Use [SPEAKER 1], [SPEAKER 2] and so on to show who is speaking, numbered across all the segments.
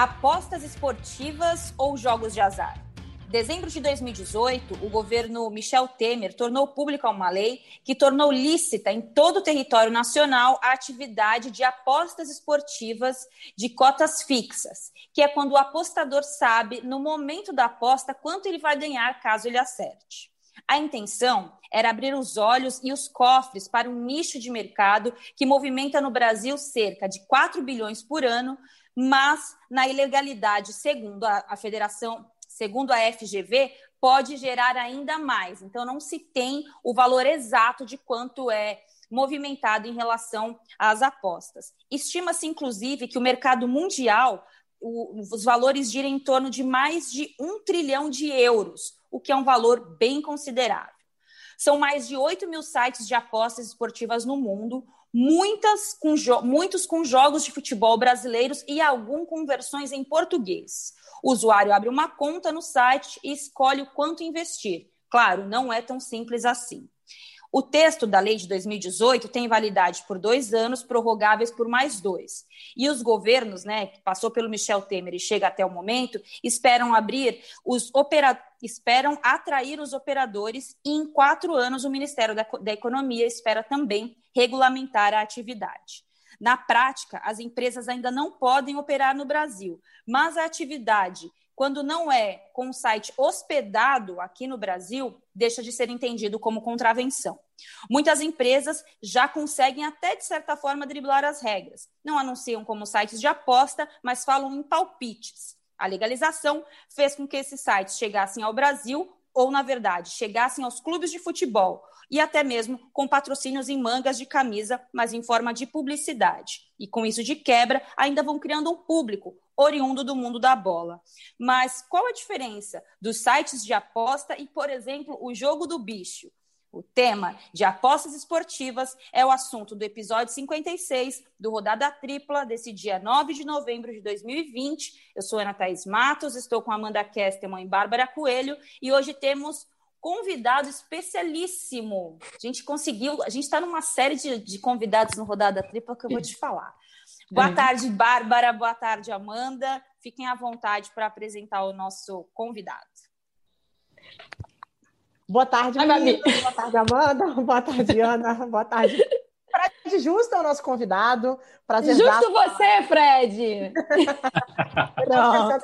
[SPEAKER 1] Apostas esportivas ou jogos de azar? dezembro de 2018, o governo Michel Temer tornou pública uma lei que tornou lícita em todo o território nacional a atividade de apostas esportivas de cotas fixas, que é quando o apostador sabe, no momento da aposta, quanto ele vai ganhar caso ele acerte. A intenção era abrir os olhos e os cofres para um nicho de mercado que movimenta no Brasil cerca de 4 bilhões por ano, mas na ilegalidade, segundo a, a Federação segundo a FGV, pode gerar ainda mais. Então, não se tem o valor exato de quanto é movimentado em relação às apostas. Estima-se, inclusive, que o mercado mundial, o, os valores giram em torno de mais de um trilhão de euros, o que é um valor bem considerável. São mais de 8 mil sites de apostas esportivas no mundo, muitas com muitos com jogos de futebol brasileiros e algum com versões em português. O usuário abre uma conta no site e escolhe o quanto investir. Claro, não é tão simples assim. O texto da lei de 2018 tem validade por dois anos, prorrogáveis por mais dois. E os governos, né, que passou pelo Michel Temer e chega até o momento, esperam abrir os opera... esperam atrair os operadores e em quatro anos o Ministério da, da Economia espera também regulamentar a atividade. Na prática, as empresas ainda não podem operar no Brasil, mas a atividade, quando não é com o site hospedado aqui no Brasil, deixa de ser entendido como contravenção. Muitas empresas já conseguem até de certa forma driblar as regras. Não anunciam como sites de aposta, mas falam em palpites. A legalização fez com que esses sites chegassem ao Brasil ou, na verdade, chegassem aos clubes de futebol e até mesmo com patrocínios em mangas de camisa, mas em forma de publicidade. E com isso de quebra, ainda vão criando um público oriundo do mundo da bola. Mas qual a diferença dos sites de aposta e, por exemplo, o jogo do bicho? O tema de apostas esportivas é o assunto do episódio 56 do Rodada Tripla, desse dia 9 de novembro de 2020. Eu sou Ana Thaís Matos, estou com Amanda Kesterman e Bárbara Coelho, e hoje temos convidado especialíssimo. A gente conseguiu, a gente está numa série de, de, convidados no Rodada Tripla que eu vou te falar. Boa uhum. tarde, Bárbara. Boa tarde, Amanda. Fiquem à vontade para apresentar o nosso convidado.
[SPEAKER 2] Boa tarde, Gabi. Boa tarde, Amanda. Boa tarde, Ana. Boa tarde. Fred Justo é o nosso convidado.
[SPEAKER 3] Prazer Justo você, Fred!
[SPEAKER 2] Não.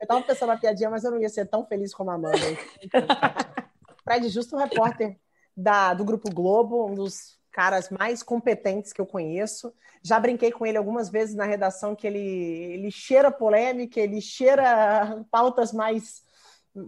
[SPEAKER 2] Eu estava pensando na piadinha, mas eu não ia ser tão feliz como a Amanda. Fred Justo, um repórter da, do Grupo Globo, um dos caras mais competentes que eu conheço. Já brinquei com ele algumas vezes na redação que ele, ele cheira polêmica, ele cheira pautas mais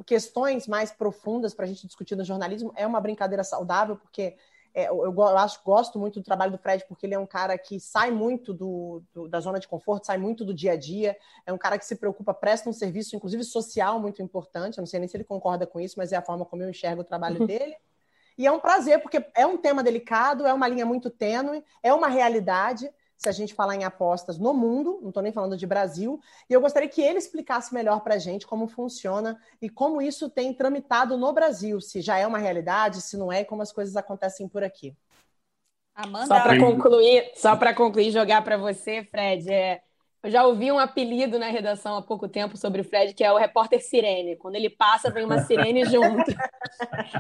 [SPEAKER 2] questões mais profundas para a gente discutir no jornalismo. É uma brincadeira saudável, porque é, eu, eu, acho, gosto muito do trabalho do Fred, porque ele é um cara que sai muito do, do, da zona de conforto, sai muito do dia a dia, é um cara que se preocupa, presta um serviço, inclusive social, muito importante. Eu não sei nem se ele concorda com isso, mas é a forma como eu enxergo o trabalho uhum. dele. E é um prazer, porque é um tema delicado, é uma linha muito tênue, é uma realidade se a gente falar em apostas no mundo, não estou nem falando de Brasil, e eu gostaria que ele explicasse melhor para a gente como funciona e como isso tem tramitado no Brasil, se já é uma realidade, se não é, e como as coisas acontecem por aqui.
[SPEAKER 3] Amanda, só para concluir, só para concluir, jogar para você, Fred, é, eu já ouvi um apelido na redação há pouco tempo sobre o Fred, que é o repórter sirene. Quando ele passa, vem uma sirene junto.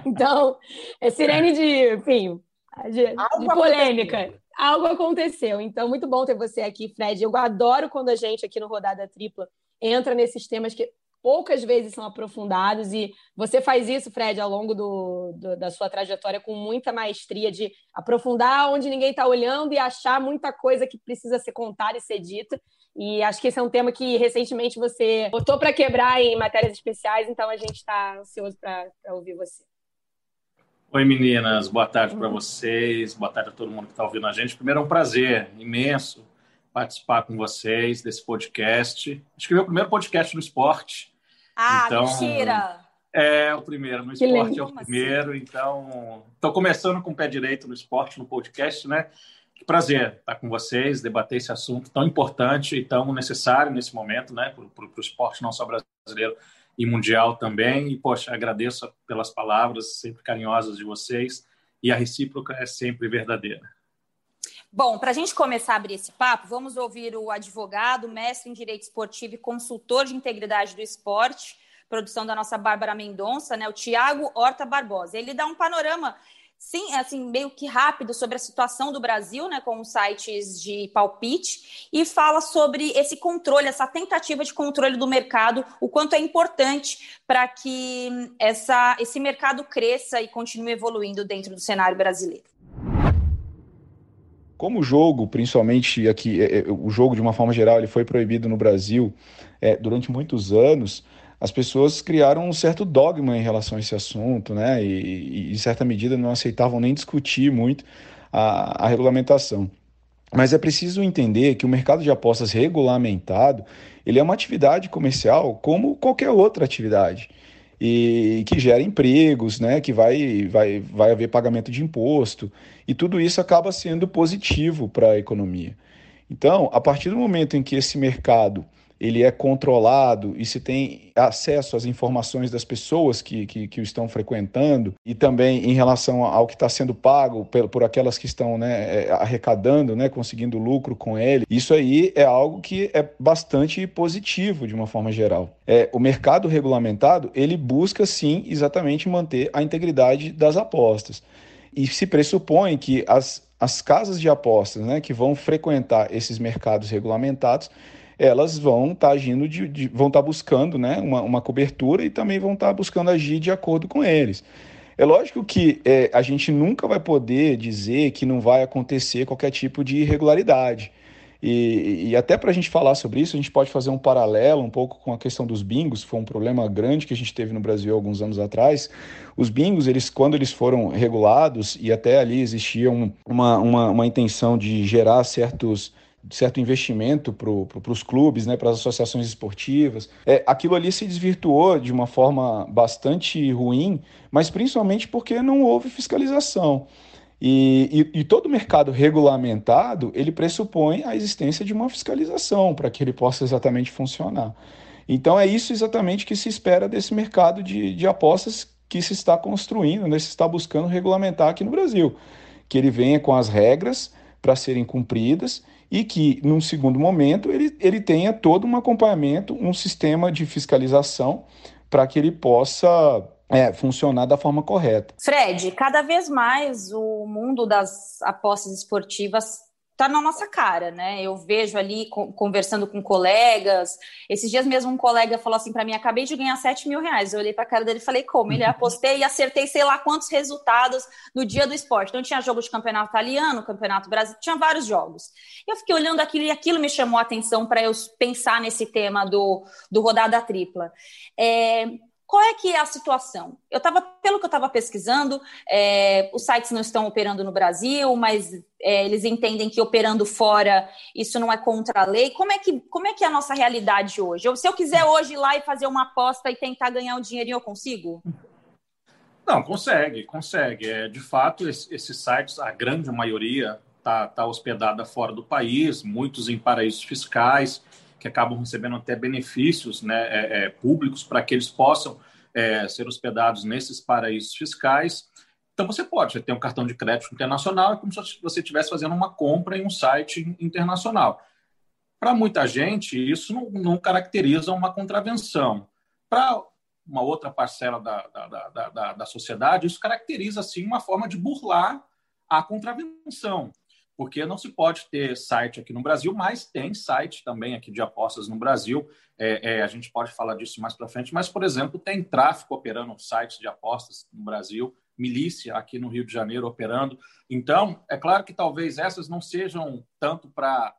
[SPEAKER 3] Então, é sirene de, enfim, de, de polêmica algo aconteceu. Então, muito bom ter você aqui, Fred. Eu adoro quando a gente aqui no Rodada Tripla entra nesses temas que poucas vezes são aprofundados e você faz isso, Fred, ao longo do, do da sua trajetória com muita maestria de aprofundar onde ninguém está olhando e achar muita coisa que precisa ser contada e ser dita. E acho que esse é um tema que recentemente você botou para quebrar em matérias especiais, então a gente está ansioso para ouvir você.
[SPEAKER 4] Oi, meninas. Boa tarde para vocês. Boa tarde a todo mundo que está ouvindo a gente. Primeiro, é um prazer imenso participar com vocês desse podcast. Acho que é o meu primeiro podcast no esporte.
[SPEAKER 1] Ah, então, mentira!
[SPEAKER 4] É o primeiro, no esporte é o primeiro. Assim? Então, estou começando com o pé direito no esporte, no podcast, né? Que prazer estar com vocês, debater esse assunto tão importante e tão necessário nesse momento, né? Para o esporte não só brasileiro, e mundial também. E, poxa, agradeço pelas palavras sempre carinhosas de vocês e a recíproca é sempre verdadeira.
[SPEAKER 1] Bom, para a gente começar a abrir esse papo, vamos ouvir o advogado, mestre em Direito Esportivo e consultor de integridade do esporte, produção da nossa Bárbara Mendonça, né, o Tiago Horta Barbosa. Ele dá um panorama sim, assim, meio que rápido sobre a situação do Brasil, né, com os sites de palpite, e fala sobre esse controle, essa tentativa de controle do mercado, o quanto é importante para que essa, esse mercado cresça e continue evoluindo dentro do cenário brasileiro.
[SPEAKER 5] Como o jogo, principalmente aqui, é, é, o jogo de uma forma geral, ele foi proibido no Brasil é, durante muitos anos, as pessoas criaram um certo dogma em relação a esse assunto, né? E, e em certa medida não aceitavam nem discutir muito a, a regulamentação. Mas é preciso entender que o mercado de apostas regulamentado ele é uma atividade comercial como qualquer outra atividade e que gera empregos, né, que vai, vai, vai haver pagamento de imposto e tudo isso acaba sendo positivo para a economia. Então, a partir do momento em que esse mercado ele é controlado e se tem acesso às informações das pessoas que, que, que o estão frequentando e também em relação ao que está sendo pago por, por aquelas que estão né, é, arrecadando, né, conseguindo lucro com ele. Isso aí é algo que é bastante positivo de uma forma geral. É, o mercado regulamentado ele busca sim exatamente manter a integridade das apostas e se pressupõe que as, as casas de apostas né, que vão frequentar esses mercados regulamentados elas vão estar tá agindo, de, de, vão estar tá buscando né, uma, uma cobertura e também vão estar tá buscando agir de acordo com eles. É lógico que é, a gente nunca vai poder dizer que não vai acontecer qualquer tipo de irregularidade. E, e até para a gente falar sobre isso, a gente pode fazer um paralelo um pouco com a questão dos bingos, foi um problema grande que a gente teve no Brasil alguns anos atrás. Os bingos, eles, quando eles foram regulados, e até ali existia uma, uma, uma intenção de gerar certos certo investimento para os clubes, né, para as associações esportivas. É, aquilo ali se desvirtuou de uma forma bastante ruim, mas principalmente porque não houve fiscalização. E, e, e todo mercado regulamentado, ele pressupõe a existência de uma fiscalização para que ele possa exatamente funcionar. Então é isso exatamente que se espera desse mercado de, de apostas que se está construindo, né, se está buscando regulamentar aqui no Brasil. Que ele venha com as regras para serem cumpridas e que, num segundo momento, ele, ele tenha todo um acompanhamento, um sistema de fiscalização para que ele possa é, funcionar da forma correta.
[SPEAKER 1] Fred, cada vez mais o mundo das apostas esportivas está na nossa cara, né? Eu vejo ali conversando com colegas. Esses dias mesmo um colega falou assim para mim: acabei de ganhar 7 mil reais. Eu olhei para a cara dele e falei: como? Ele apostei e acertei sei lá quantos resultados no dia do esporte. Então tinha jogo de campeonato italiano, campeonato brasileiro, tinha vários jogos. Eu fiquei olhando aquilo e aquilo me chamou a atenção para eu pensar nesse tema do, do rodada tripla. É, qual é que é a situação? Eu estava, pelo que eu estava pesquisando, é, os sites não estão operando no Brasil, mas é, eles entendem que operando fora isso não é contra a lei. Como é que, como é, que é a nossa realidade hoje? Eu, se eu quiser hoje ir lá e fazer uma aposta e tentar ganhar um dinheirinho, eu consigo?
[SPEAKER 4] Não, consegue, consegue. É, de fato, esses sites, a grande maioria, está tá hospedada fora do país, muitos em paraísos fiscais que acabam recebendo até benefícios né, é, é, públicos para que eles possam é, ser hospedados nesses paraísos fiscais. Então você pode, você tem um cartão de crédito internacional, é como se você estivesse fazendo uma compra em um site internacional. Para muita gente, isso não, não caracteriza uma contravenção. Para uma outra parcela da, da, da, da, da sociedade, isso caracteriza, sim, uma forma de burlar a contravenção porque não se pode ter site aqui no Brasil, mas tem site também aqui de apostas no Brasil. É, é, a gente pode falar disso mais para frente, mas, por exemplo, tem tráfico operando sites de apostas no Brasil, milícia aqui no Rio de Janeiro operando. Então, é claro que talvez essas não sejam tanto para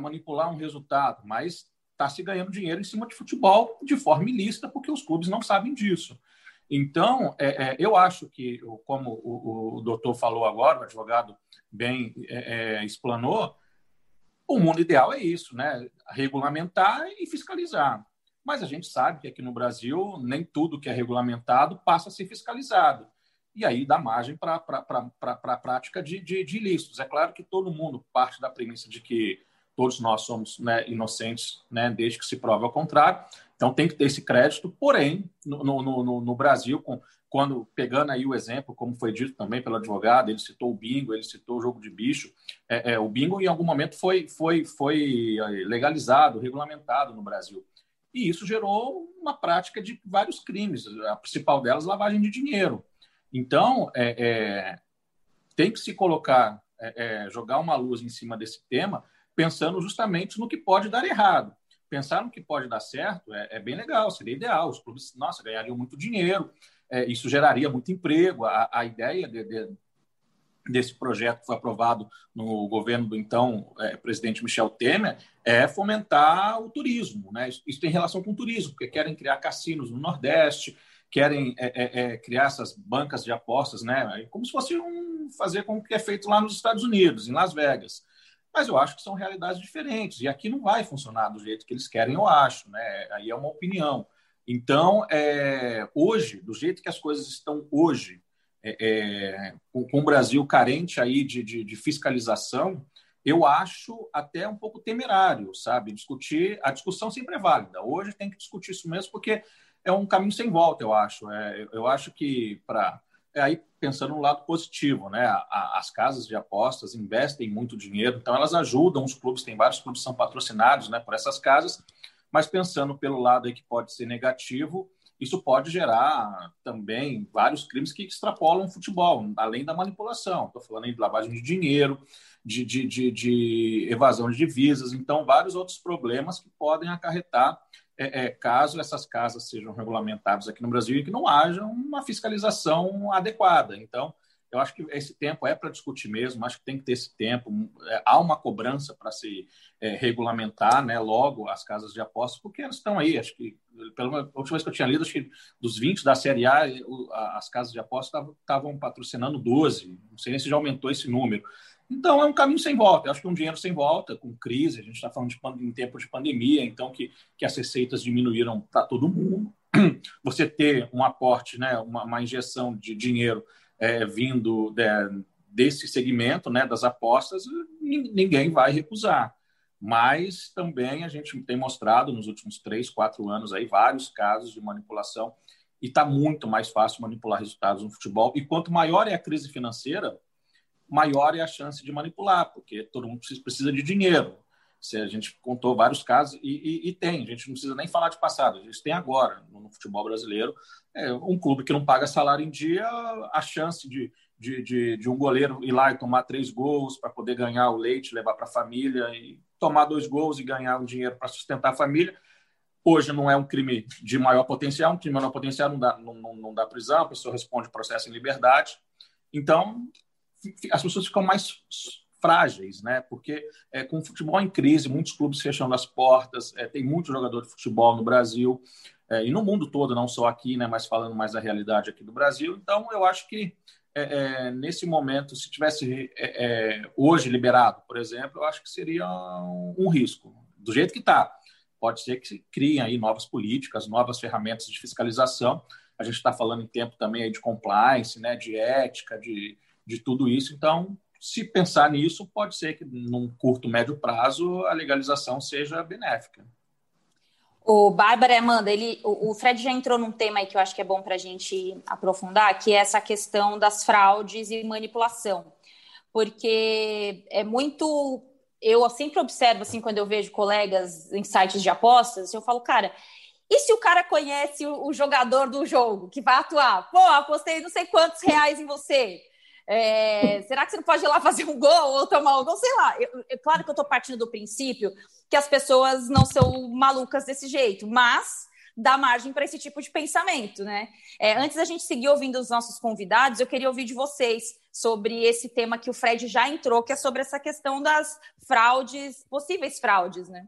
[SPEAKER 4] manipular um resultado, mas está se ganhando dinheiro em cima de futebol de forma ilícita, porque os clubes não sabem disso. Então, é, é, eu acho que, como o, o, doutor falou agora, o advogado bem é, é, explanou, o mundo ideal é isso, né? Regulamentar e fiscalizar. Mas a gente sabe que aqui no Brasil nem tudo que é regulamentado passa a ser fiscalizado. E aí dá margem para a prática de, de, de ilícitos. É claro que todo mundo parte da premissa de que todos nós somos né, inocentes, né, desde que se prove ao contrário. Então tem que ter esse crédito, porém, no, no, no, no Brasil, com, quando pegando aí o exemplo, como foi dito também pelo advogado, ele citou o bingo, ele citou o jogo de bicho. É, é, o bingo, em algum momento, foi, foi, foi é, legalizado, regulamentado no Brasil. E isso gerou uma prática de vários crimes, a principal delas, lavagem de dinheiro. Então, é, é tem que se colocar, é, jogar uma luz em cima desse tema, pensando justamente no que pode dar errado. Pensar no que pode dar certo é, bem legal, seria ideal. Os clubes, nossa, ganhariam muito dinheiro, é, isso geraria muito emprego. A, a ideia de, de, desse projeto que foi aprovado no governo do então é, presidente Michel Temer é fomentar o turismo. Né? Isso, isso, tem relação com o turismo, porque querem criar cassinos no Nordeste, querem é, é, é criar essas bancas de apostas, né? como se fosse um, fazer como que é feito lá nos Estados Unidos, em Las Vegas. Mas eu acho que são realidades diferentes, e aqui não vai funcionar do jeito que eles querem, eu acho. Né? Aí é uma opinião. Então, é, hoje, do jeito que as coisas estão hoje, é, é, com, com, o Brasil carente aí de, de, de, fiscalização, eu acho até um pouco temerário, sabe? Discutir, a discussão sempre é válida. Hoje tem que discutir isso mesmo, porque é um caminho sem volta, eu acho. É, eu acho que para aí pensando no lado positivo, né? As casas de apostas investem muito dinheiro, então elas ajudam os clubes. Tem vários clubes que são patrocinados, né, por essas casas mas pensando pelo lado aí que pode ser negativo, isso pode gerar também vários crimes que extrapolam o futebol, além da manipulação. Estou falando de lavagem de dinheiro, de, de, de, de, evasão de divisas, então vários outros problemas que podem acarretar é, é, caso essas casas sejam regulamentadas aqui no Brasil e que não haja uma fiscalização adequada. Então, eu acho que esse tempo é para discutir mesmo, acho que tem que ter esse tempo. É, há uma cobrança para se é, regulamentar né, logo as casas de apostas, porque elas estão aí. Acho que, pela última vez que eu tinha lido, acho que dos 20 da Série A, as casas de apostas estavam patrocinando 12. Não sei se já aumentou esse número. Então, é um caminho sem volta. Eu acho que é um dinheiro sem volta, com crise. A gente está falando de em tempo de pandemia, então que, que as receitas diminuíram para todo mundo. Você ter um aporte, né, uma, uma injeção de dinheiro é, vindo de, desse segmento, né, das apostas, ninguém vai recusar. Mas também a gente tem mostrado nos últimos três, quatro anos aí vários casos de manipulação e está muito mais fácil manipular resultados no futebol. E quanto maior é a crise financeira, maior é a chance de manipular, porque todo mundo precisa de dinheiro. Se a gente contou vários casos e, e, e, tem, a gente não precisa nem falar de passado, a gente tem agora no, futebol brasileiro é, um clube que não paga salário em dia, a chance de, de, de, de um goleiro ir lá e tomar três gols para poder ganhar o leite, levar para a família e tomar dois gols e ganhar um dinheiro para sustentar a família. Hoje não é um crime de maior potencial, um crime de menor potencial não dá, não, não, não dá prisão, a pessoa responde processo em liberdade. Então, as pessoas ficam mais frágeis, né? Porque é, com o futebol em crise, muitos clubes fechando as portas, é, tem muito jogador de futebol no Brasil é, e no mundo todo, não só aqui, né? Mas falando mais da realidade aqui do Brasil. Então, eu acho que é, é, nesse momento, se tivesse é, hoje liberado, por exemplo, eu acho que seria um, um risco. Do jeito que está, pode ser que se criem aí novas políticas, novas ferramentas de fiscalização. A gente está falando em tempo também de compliance, né? De ética, de de tudo isso. Então, se pensar nisso, pode ser que num curto, médio prazo a legalização seja benéfica.
[SPEAKER 1] O Bárbara Amanda, ele, o, Fred já entrou num tema aí que eu acho que é bom para a gente aprofundar, que é essa questão das fraudes e manipulação. Porque é muito. Eu sempre observo, assim, quando eu vejo colegas em sites de apostas, eu falo, cara, e se o cara conhece o jogador do jogo que vai atuar? Pô, apostei não sei quantos reais em você. É, será que você não pode ir lá fazer um gol ou tomar um gol? Sei lá. Eu, é claro que eu estou partindo do princípio que as pessoas não são malucas desse jeito, mas dá margem para esse tipo de pensamento, né? É, antes da gente seguir ouvindo os nossos convidados, eu queria ouvir de vocês sobre esse tema que o Fred já entrou, que é sobre essa questão das fraudes, possíveis fraudes, né?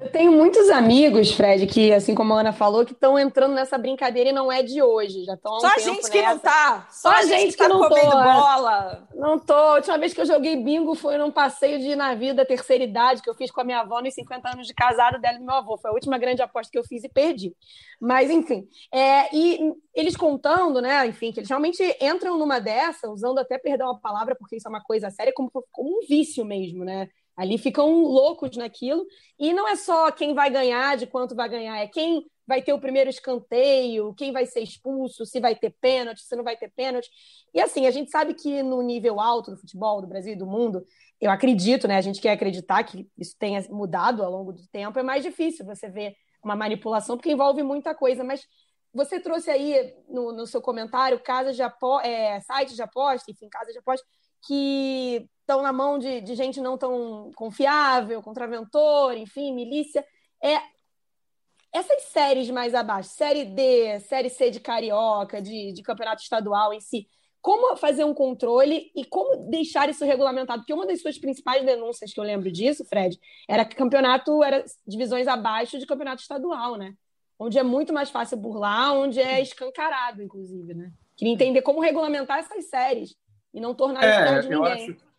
[SPEAKER 3] Eu tenho muitos amigos, Fred, que, assim como a Ana falou, que estão entrando nessa brincadeira e não é de hoje. Já estão
[SPEAKER 1] Só a gente que não tá. Só, Só a gente, gente que, tá não comendo tô, é. bola.
[SPEAKER 3] Não tô. A última vez que eu joguei bingo foi num passeio de navio da terceira idade que eu fiz com a minha avó nos 50 anos de casado dela e do meu avô. Foi a última grande aposta que eu fiz e perdi. Mas, enfim. É, e eles contando, né, enfim, que eles realmente entram numa dessa, usando até, perdão a palavra, porque isso é uma coisa séria, como, como um vício mesmo, né? Ali ficam loucos naquilo. E não é só quem vai ganhar, de quanto vai ganhar, é quem vai ter o primeiro escanteio, quem vai ser expulso, se vai ter pênalti, se não vai ter pênalti. E assim, a gente sabe que no nível alto do futebol do Brasil e do mundo, eu acredito, né? A gente quer acreditar que isso tenha mudado ao longo do tempo, é mais difícil você ver uma manipulação, porque envolve muita coisa, mas você trouxe aí no, no seu comentário casas de apo é, sites de aposta, enfim, casas de aposta, que estão na mão de, de gente não tão confiável, contraventor, enfim, milícia. É, essas séries mais abaixo, série D, série C de carioca, de, de campeonato estadual em si, como fazer um controle e como deixar isso regulamentado? Porque uma das suas principais denúncias que eu lembro disso, Fred, era que campeonato era divisões abaixo de campeonato estadual, né? Onde é muito mais fácil burlar, onde é escancarado, inclusive, né? Queria entender como regulamentar essas séries e não tornar
[SPEAKER 4] é, isso de ninguém. Acho,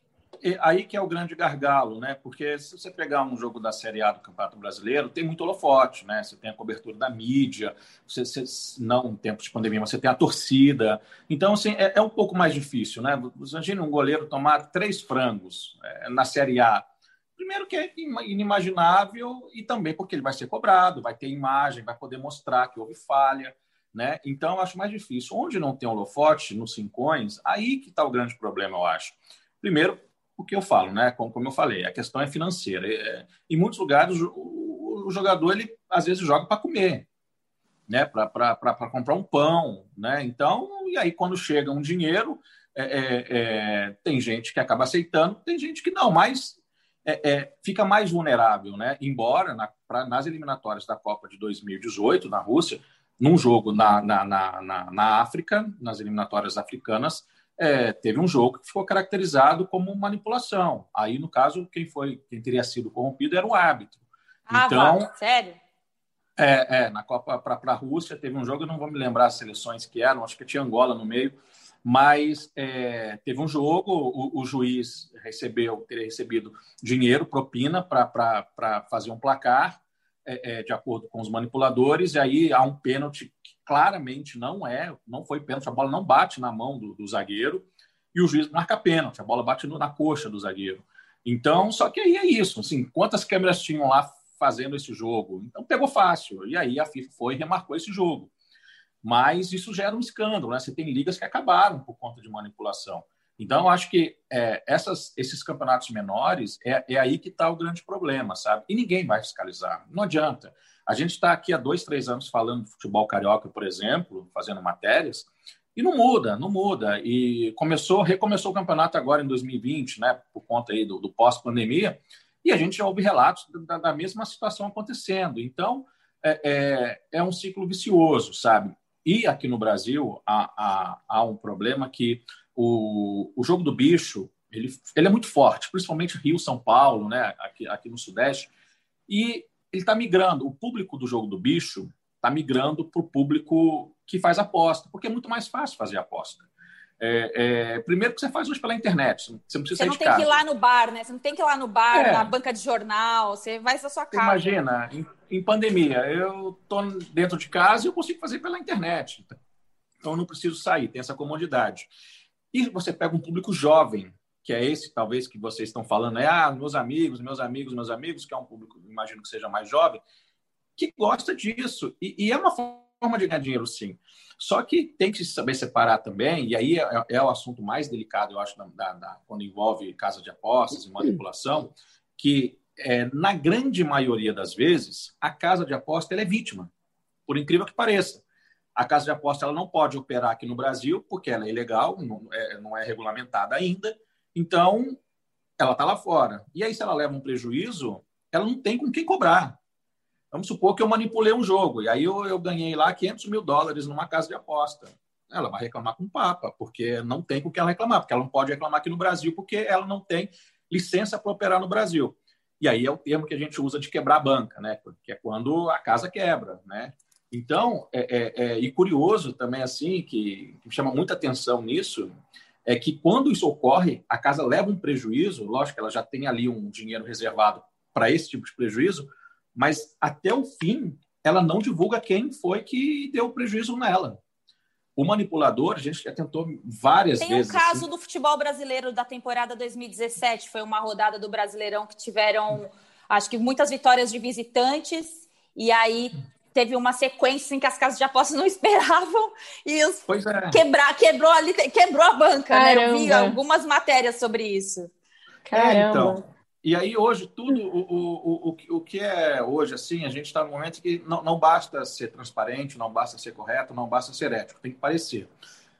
[SPEAKER 4] aí que é o grande gargalo, né? Porque se você pegar um jogo da Série A do Campeonato Brasileiro, tem muito holofote, né? Você tem a cobertura da mídia, você, você não em tempos de pandemia, você tem a torcida. Então, assim, é, é um pouco mais difícil, né? Imagina um goleiro tomar três frangos é, na Série A. Primeiro que é inimaginável e também porque ele vai ser cobrado, vai ter imagem, vai poder mostrar que houve falha. Né? Então, eu acho mais difícil. Onde não tem holofote, nos cincões, aí que está o grande problema, eu acho. Primeiro, o que eu falo, né? Como, como eu falei, a questão é financeira. É, em muitos lugares, o, o, jogador, ele às vezes joga para comer, né? Para comprar um pão, né? Então, e aí quando chega um dinheiro, é, é, é tem gente que acaba aceitando, tem gente que não, mas é, é, fica mais vulnerável, né? Embora na, pra, nas eliminatórias da Copa de 2018, na Rússia, num jogo na, na, na, na África, nas eliminatórias africanas, é, teve um jogo que ficou caracterizado como manipulação. Aí, no caso, quem foi, quem teria sido corrompido era o árbitro.
[SPEAKER 1] Ah, então, vá, sério?
[SPEAKER 4] É, é, na Copa para a Rússia teve um jogo, eu não vou me lembrar as seleções que eram, acho que tinha Angola no meio, mas é, teve um jogo, o, o, juiz recebeu, teria recebido dinheiro, propina, para fazer um placar, é, é, de acordo com os manipuladores, e aí há um pênalti claramente não é, não foi pênalti, a bola não bate na mão do, do zagueiro e o juiz marca pênalti, a bola bate na coxa do zagueiro. Então, só que aí é isso, assim, quantas câmeras tinham lá fazendo esse jogo? Então pegou fácil, e aí a FIFA foi e remarcou esse jogo. Mas isso gera um escândalo, né? Você tem ligas que acabaram por conta de manipulação. Então, acho que é, essas, esses campeonatos menores é, é aí que está o grande problema, sabe? E ninguém vai fiscalizar, não adianta. A gente está aqui há dois, três anos falando de futebol carioca, por exemplo, fazendo matérias, e não muda, não muda. E começou, recomeçou o campeonato agora em 2020, né, por conta aí do, do pós-pandemia, e a gente já ouve relatos da, da mesma situação acontecendo. Então, é, é, é, um ciclo vicioso, sabe? E aqui no Brasil há, há, há um problema que o, o jogo do bicho ele, ele é muito forte, principalmente Rio, São Paulo, né, aqui, aqui no Sudeste, e ele está migrando. O público do jogo do bicho está migrando para o público que faz aposta, porque é muito mais fácil fazer aposta. É, é, primeiro que você faz hoje pela internet, você não precisa
[SPEAKER 1] Você
[SPEAKER 4] não
[SPEAKER 1] tem que ir lá no bar, né? Você não tem que ir lá no bar, é. na banca de jornal, você vai da sua casa.
[SPEAKER 4] Imagina, em, em pandemia, eu estou dentro de casa e eu consigo fazer pela internet. Então eu não preciso sair, tem essa comodidade. E você pega um público jovem, que é esse, talvez, que vocês estão falando, é, ah, meus amigos, meus amigos, meus amigos, que é um público, imagino que seja mais jovem, que gosta disso. E, e é uma forma de ganhar dinheiro, sim. Só que tem que saber separar também, e aí é, é o assunto mais delicado, eu acho, da, da, quando envolve casa de apostas e manipulação, que é, na grande maioria das vezes, a casa de aposta é vítima, por incrível que pareça. A casa de aposta ela não pode operar aqui no Brasil, porque ela é ilegal, não é, não é regulamentada ainda, então, ela está lá fora. E aí, se ela leva um prejuízo, ela não tem com quem cobrar. Vamos supor que eu manipulei um jogo e aí eu, eu ganhei lá 500 mil dólares numa casa de aposta. Ela vai reclamar com o Papa, porque não tem com que ela reclamar, porque ela não pode reclamar aqui no Brasil, porque ela não tem licença para operar no Brasil. E aí é o termo que a gente usa de quebrar a banca, né? Que é quando a casa quebra, né? Então, é, é, é, e curioso também assim que, que chama muita atenção nisso é que quando isso ocorre, a casa leva um prejuízo, lógico que ela já tem ali um dinheiro reservado para esse tipo de prejuízo, mas até o fim ela não divulga quem foi que deu o prejuízo nela. O manipulador, a gente já tentou várias
[SPEAKER 1] Tem
[SPEAKER 4] vezes.
[SPEAKER 1] Tem um caso assim. do futebol brasileiro da temporada 2017, foi uma rodada do Brasileirão que tiveram, acho que muitas vitórias de visitantes, e aí teve uma sequência em que as casas de apostas não esperavam e os é. quebrar, quebrou ali, quebrou a banca, Caramba. né? Eu vi algumas matérias sobre isso.
[SPEAKER 4] Caramba. É, então. E aí, hoje, tudo o, o, o, o que é hoje, assim, a gente está no momento que não, não basta ser transparente, não basta ser correto, não basta ser ético, tem que parecer.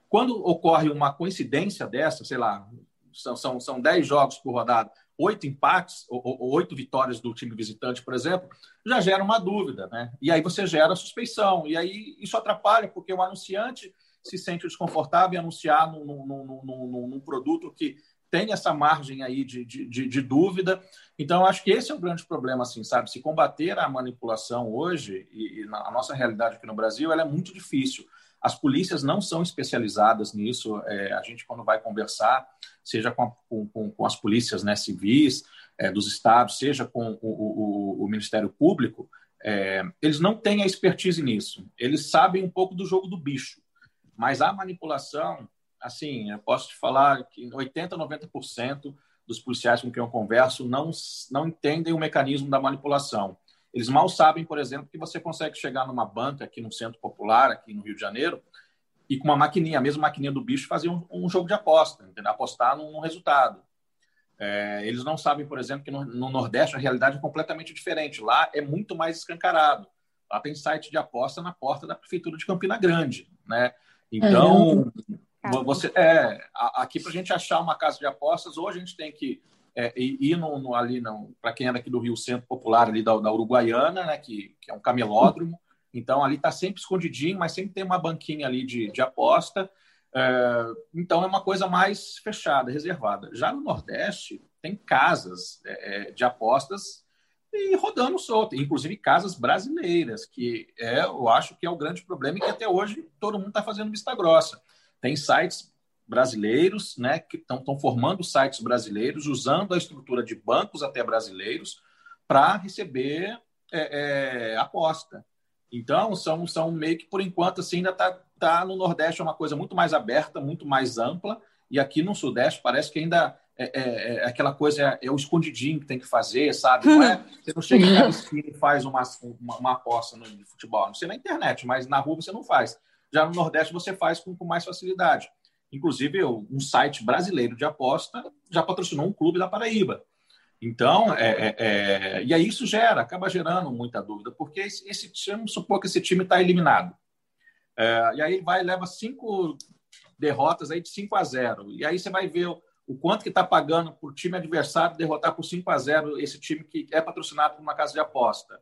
[SPEAKER 4] Quando ocorre uma coincidência dessa, sei lá, são, são, são 10 jogos por rodada, oito empates, oito vitórias do time visitante, por exemplo, já gera uma dúvida, né? E aí você gera suspeição, e aí isso atrapalha, porque o anunciante se sente desconfortável em anunciar num, num, num, num produto que tem essa margem aí de, de, de, de dúvida. Então, acho que esse é o grande problema, assim, sabe? Se combater a manipulação hoje, e, e na nossa realidade aqui no Brasil, ela é muito difícil. As polícias não são especializadas nisso. É, a gente, quando vai conversar, seja com, a, com, com as polícias né, civis é, dos estados, seja com o, o, o Ministério Público, é, eles não têm a expertise nisso. Eles sabem um pouco do jogo do bicho. Mas a manipulação, assim, eu posso te falar que 80%, 90% dos policiais com quem eu converso não, não entendem o mecanismo da manipulação. Eles mal sabem, por exemplo, que você consegue chegar numa banca aqui no Centro Popular, aqui no Rio de Janeiro, e com uma maquininha, a mesma maquininha do bicho, fazer um, um jogo de aposta, entendeu? apostar num, num resultado. É, eles não sabem, por exemplo, que no, no, Nordeste a realidade é completamente diferente. Lá é muito mais escancarado. Lá tem site de aposta na porta da Prefeitura de Campina Grande. Né? Então, você, é, aqui para a gente achar uma casa de apostas, ou a gente tem que é, ir no, no ali, para quem é daqui do Rio Centro Popular, ali da, da Uruguaiana, né, que, que é um camelódromo. Então, ali está sempre escondidinho, mas sempre tem uma banquinha ali de, de aposta. É, então, é uma coisa mais fechada, reservada. Já no Nordeste, tem casas é, é de apostas e rodando solto, inclusive casas brasileiras, que é, eu acho que é o grande problema e que até hoje todo mundo está fazendo vista grossa. Tem sites brasileiros, né, que estão formando sites brasileiros, usando a estrutura de bancos até brasileiros para receber é, é, aposta. Então, são, são meio que, por enquanto, assim, ainda está tá no Nordeste é uma coisa muito mais aberta, muito mais ampla, e aqui no Sudeste parece que ainda é, é, é aquela coisa, é, é, o escondidinho que tem que fazer, sabe? Não é, você não chega em cada esquina e faz uma, uma, uma aposta no, de futebol, não sei na internet, mas na rua você não faz. Já no Nordeste você faz com, com mais facilidade. Inclusive, um site brasileiro de aposta já patrocinou um clube da Paraíba. Então, é, é, é, e aí isso gera, acaba gerando muita dúvida, porque esse, esse time, supor que esse time está eliminado. É, e aí vai leva cinco derrotas aí de 5 a 0. E aí você vai ver o, o quanto que está pagando para o time adversário derrotar por 5 a 0 esse time que é patrocinado por uma casa de aposta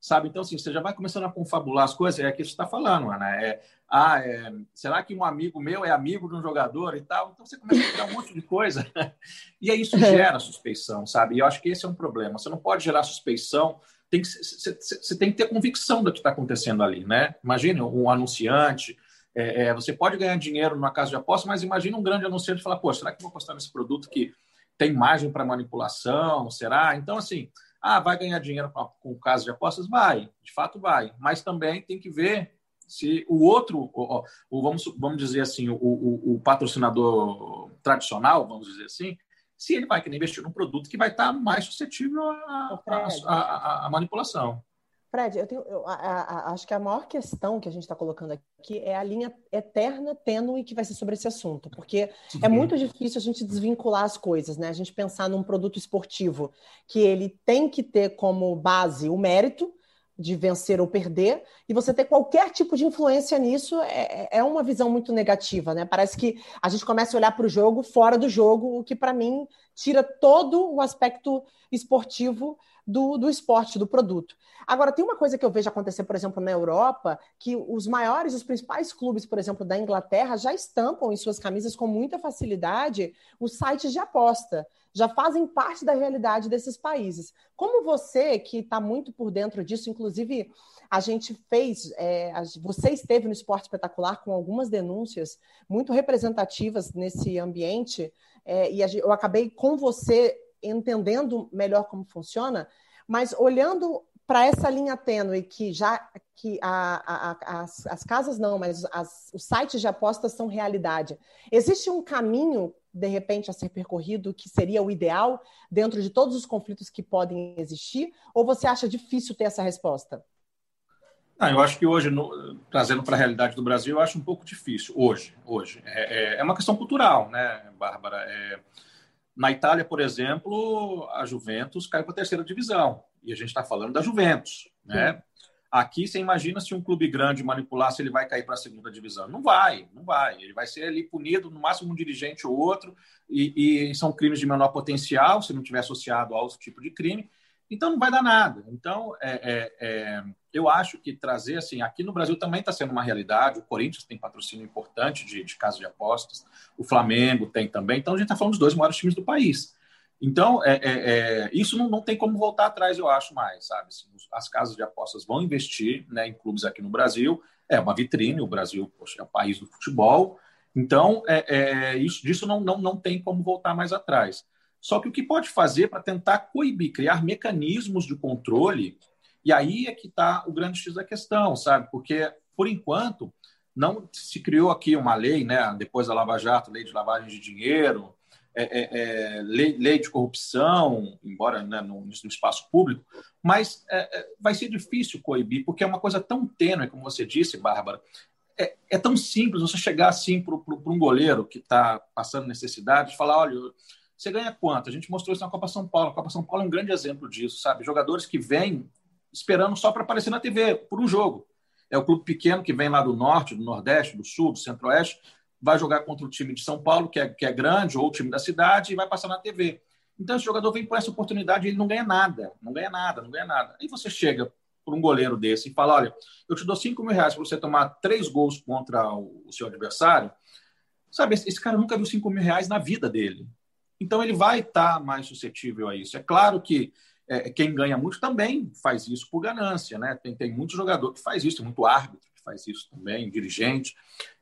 [SPEAKER 4] sabe? Então, assim, você já vai começando a confabular as coisas, é que você está falando, Ana. É, ah, é, será que um amigo meu é amigo de um jogador e tal? Então, você começa a criar um monte de coisa. e aí isso gera suspeição, sabe? E eu acho que esse é um problema. Você não pode gerar suspeição, tem que, você, tem que ter convicção do que está acontecendo ali, né? Imagine um anunciante. É, é, você pode ganhar dinheiro numa casa de aposta, mas imagine um grande anunciante falar, pô, será que eu vou apostar nesse produto que tem margem para manipulação? Será? Então, assim, ah, vai ganhar dinheiro com, o caso de apostas? Vai, de fato vai. Mas também tem que ver se o outro, o, o vamos, vamos dizer assim, o, o, o, patrocinador tradicional, vamos dizer assim, se ele vai querer investir num produto que vai estar mais suscetível à manipulação.
[SPEAKER 2] Fred, eu, tenho, eu a, a, acho que a maior questão que a gente está colocando aqui é a linha eterna, tênue que vai ser sobre esse assunto, porque Sim. é muito difícil a gente desvincular as coisas, né? A gente pensar num produto esportivo que ele tem que ter como base o mérito de vencer ou perder, e você ter qualquer tipo de influência nisso é, é uma visão muito negativa, né? Parece que a gente começa a olhar para o jogo fora do jogo, o que para mim tira todo o aspecto esportivo do, do esporte, do produto. Agora, tem uma coisa que eu vejo acontecer, por exemplo, na Europa, que os maiores, os principais clubes, por exemplo, da Inglaterra, já estampam em suas camisas com muita facilidade os sites de aposta. Já fazem parte da realidade desses países. Como você, que está muito por dentro disso, inclusive a gente fez, é, você esteve no Esporte Espetacular com algumas denúncias muito representativas nesse ambiente, é, e eu acabei com você entendendo melhor como funciona, mas olhando para essa linha tênue que já que a, a, a, as, as, casas não, mas as, os sites de apostas são realidade. Existe um caminho, de repente, a ser percorrido que seria o ideal dentro de todos os conflitos que podem existir? Ou você acha difícil ter essa resposta?
[SPEAKER 4] Não, eu acho que hoje, no, trazendo para a realidade do Brasil, eu acho um pouco difícil. Hoje, hoje. É, é, é uma questão cultural, né, Bárbara? É, na Itália, por exemplo, a Juventus caiu para a terceira divisão. E a gente está falando da Juventus. Né? Aqui, você imagina se um clube grande manipular, se ele vai cair para a segunda divisão. Não vai, não vai. Ele vai ser ali punido, no máximo um dirigente ou outro, e, e são crimes de menor potencial, se não tiver associado a outro tipo de crime. Então, não vai dar nada. Então, é, é, é, eu acho que trazer, assim, aqui no Brasil também está sendo uma realidade. O Corinthians tem patrocínio importante de, de casa de apostas, o Flamengo tem também. Então, a gente está falando dos dois maiores times do país. Então, é, é, é, isso não, não, tem como voltar atrás, eu acho mais, sabe? Assim, as casas de apostas vão investir né, em clubes aqui no Brasil. É uma vitrine, o Brasil poxa, é o país do futebol. Então, é, é, isso, disso não, não, não tem como voltar mais atrás. Só que o que pode fazer para tentar coibir, criar mecanismos de controle, e aí é que está o grande X da questão, sabe? Porque, por enquanto, não se criou aqui uma lei, né? depois da Lava Jato, lei de lavagem de dinheiro, é, é, é, lei, lei, de corrupção, embora né, no, no, espaço público, mas é, é, vai ser difícil coibir, porque é uma coisa tão tênue, como você disse, Bárbara. É, é tão simples você chegar assim para um goleiro que está passando necessidade e falar: olha, você ganha quanto? A gente mostrou isso na Copa São Paulo. A Copa São Paulo é um grande exemplo disso, sabe? Jogadores que vêm esperando só para aparecer na TV por um jogo. É o clube pequeno que vem lá do norte, do nordeste, do sul, do centro-oeste, vai jogar contra o time de São Paulo, que é, que é grande, ou o time da cidade, e vai passar na TV. Então, esse jogador vem por essa oportunidade e ele não ganha nada, não ganha nada, não ganha nada. Aí você chega por um goleiro desse e fala: olha, eu te dou 5 mil reais para você tomar três gols contra o, o seu adversário. Sabe, esse cara nunca viu 5 mil reais na vida dele. Então ele vai estar tá mais suscetível a isso. É claro que é, quem ganha muito também faz isso por ganância, né? Tem, tem muito jogador que faz isso, tem muito árbitro que faz isso também, dirigente.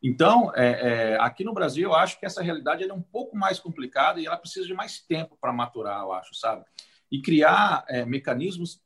[SPEAKER 4] Então, é, é, aqui no Brasil, eu acho que essa realidade é um pouco mais complicada e ela precisa de mais tempo para maturar, eu acho, sabe? E criar é, mecanismos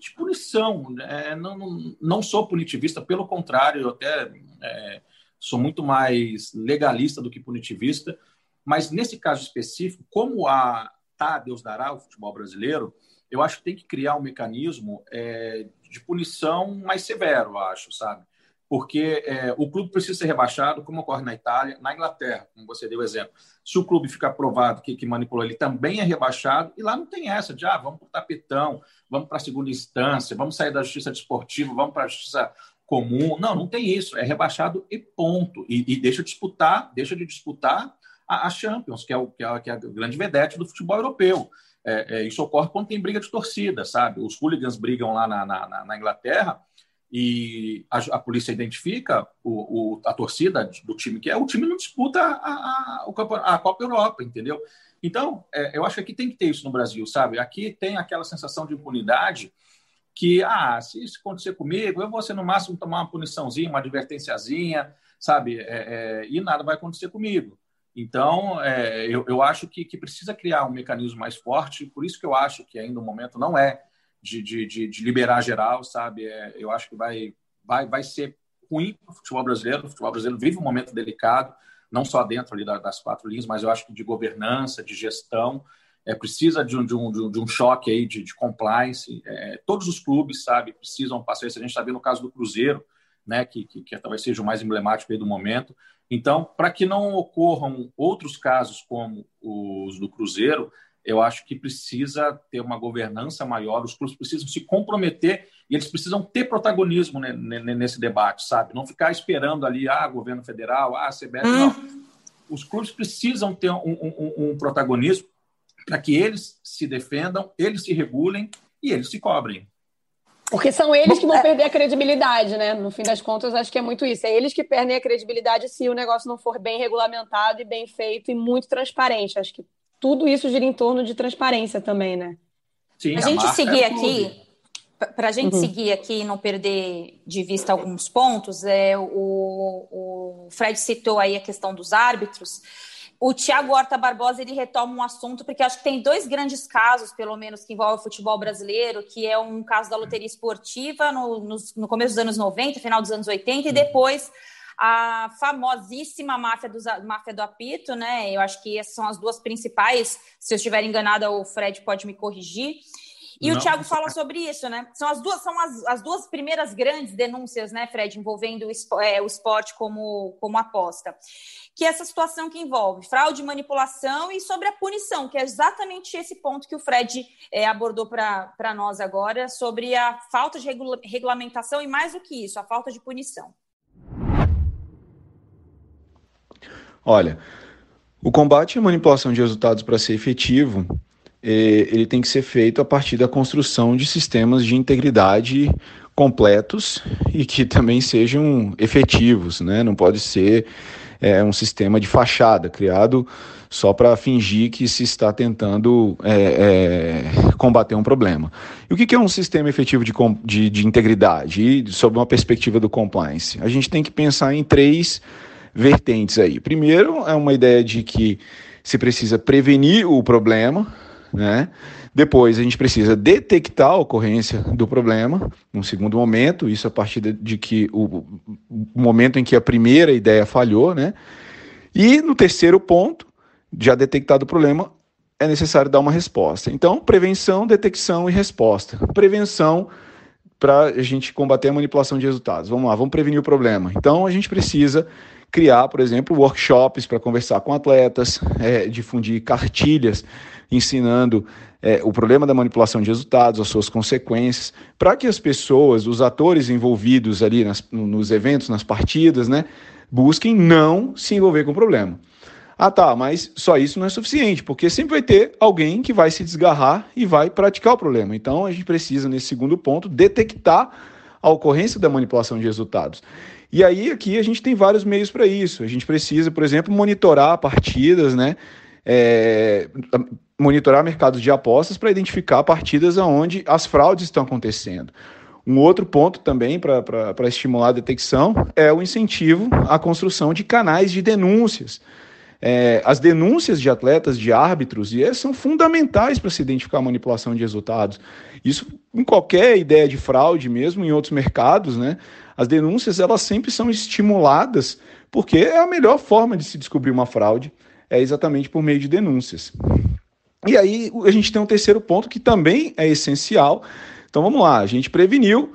[SPEAKER 4] de punição. Né? Não, não, não, sou punitivista, pelo contrário, eu até é, sou muito mais legalista do que punitivista mas nesse caso específico, como a tá, Deus dará o futebol brasileiro, eu acho que tem que criar um mecanismo é, de punição mais severo, acho, sabe? Porque é, o clube precisa ser rebaixado, como ocorre na Itália, na Inglaterra, como você deu o exemplo. Se o clube ficar provado que, que manipulou, ele também é rebaixado, e lá não tem essa de, ah, vamos para o tapetão, vamos para a segunda instância, vamos sair da justiça desportiva, vamos para a justiça comum. Não, não tem isso. É rebaixado e ponto. E, e deixa de disputar, deixa de disputar a, a Champions, que é, o, que, é, que é a grande vedete do futebol europeu. É, é, isso ocorre quando tem briga de torcida, sabe? Os hooligans brigam lá na, na, na Inglaterra e a, a polícia identifica o, o, a torcida do time que é, o time não disputa a, a, a Copa Europa, entendeu? Então, é, eu acho que aqui tem que ter isso no Brasil, sabe? Aqui tem aquela sensação de impunidade que, ah, se isso acontecer comigo, eu vou ser no máximo tomar uma puniçãozinha, uma advertênciazinha, sabe? É, é, e nada vai acontecer comigo. Então, é, eu, eu acho que, que precisa criar um mecanismo mais forte, por isso que eu acho que ainda o momento não é de, de, de, de liberar geral, sabe? É, eu acho que vai, vai, vai ser ruim para o futebol brasileiro. O futebol brasileiro vive um momento delicado, não só dentro ali das quatro linhas, mas eu acho que de governança, de gestão, é, precisa de um, de um, de um choque aí de, de compliance. É, todos os clubes, sabe, precisam passar isso. A gente está vendo o caso do Cruzeiro, né, que, que, que talvez seja o mais emblemático aí do momento. Então, para que não ocorram outros casos como os do Cruzeiro, eu acho que precisa ter uma governança maior, os clubes precisam se comprometer e eles precisam ter protagonismo nesse debate, sabe? Não ficar esperando ali, ah, governo federal, ah, CBF, hum. não. Os clubes precisam ter um, um, um protagonismo para que eles se defendam, eles se regulem e eles se cobrem.
[SPEAKER 3] Porque são eles que vão é. perder a credibilidade, né? No fim das contas, acho que é muito isso. É eles que perdem a credibilidade se o negócio não for bem regulamentado e bem feito e muito transparente. Acho que tudo isso gira em torno de transparência também, né?
[SPEAKER 1] Sim, a, a gente seguir é aqui, para a gente uhum. seguir aqui e não perder de vista alguns pontos, é, o, o Fred citou aí a questão dos árbitros. O Thiago Horta Barbosa ele retoma um assunto, porque acho que tem dois grandes casos, pelo menos, que envolvem o futebol brasileiro, que é um caso da loteria esportiva no, no, no começo dos anos 90, final dos anos 80, e uhum. depois a famosíssima máfia, dos, máfia do apito, né? Eu acho que essas são as duas principais. Se eu estiver enganada, o Fred pode me corrigir. E não, o Thiago fala sobre isso, né? São as duas, são as, as duas primeiras grandes denúncias, né, Fred, envolvendo o, é, o esporte como, como aposta. Que é essa situação que envolve fraude, manipulação e sobre a punição, que é exatamente esse ponto que o Fred é, abordou para nós agora, sobre a falta de regula regulamentação e, mais do que isso, a falta de punição.
[SPEAKER 5] Olha, o combate à manipulação de resultados para ser efetivo, ele tem que ser feito a partir da construção de sistemas de integridade completos e que também sejam efetivos, né? Não pode ser é, um sistema de fachada criado só para fingir que se está tentando é, é, combater um problema. E o que é um sistema efetivo de, de, de integridade e sob uma perspectiva do compliance? A gente tem que pensar em três vertentes aí. Primeiro, é uma ideia de que se precisa prevenir o problema, né? Depois, a gente precisa detectar a ocorrência do problema, num segundo momento, isso a partir de que o, o momento em que a primeira ideia falhou, né? E no terceiro ponto, já detectado o problema, é necessário dar uma resposta. Então, prevenção, detecção e resposta. Prevenção para a gente combater a manipulação de resultados. Vamos lá, vamos prevenir o problema. Então, a gente precisa criar, por exemplo, workshops para conversar com atletas, é, difundir cartilhas ensinando é, o problema da manipulação de resultados, as suas consequências, para que as pessoas, os atores envolvidos ali nas, nos eventos, nas partidas, né, busquem não se envolver com o problema. Ah, tá, mas só isso não é suficiente, porque sempre vai ter alguém que vai se desgarrar e vai praticar o problema. Então a gente precisa, nesse segundo ponto, detectar a ocorrência da manipulação de resultados. E aí aqui a gente tem vários meios para isso. A gente precisa, por exemplo, monitorar partidas, né? É, monitorar mercados de apostas para identificar partidas onde as fraudes estão acontecendo. Um outro ponto também para estimular a detecção é o incentivo à construção de canais de denúncias. É, as denúncias de atletas, de árbitros, e são fundamentais para se identificar a manipulação de resultados. Isso em qualquer ideia de fraude, mesmo em outros mercados, né? As denúncias elas sempre são estimuladas porque é a melhor forma de se descobrir uma fraude é exatamente por meio de denúncias. E aí a gente tem um terceiro ponto que também é essencial. Então vamos lá, a gente preveniu,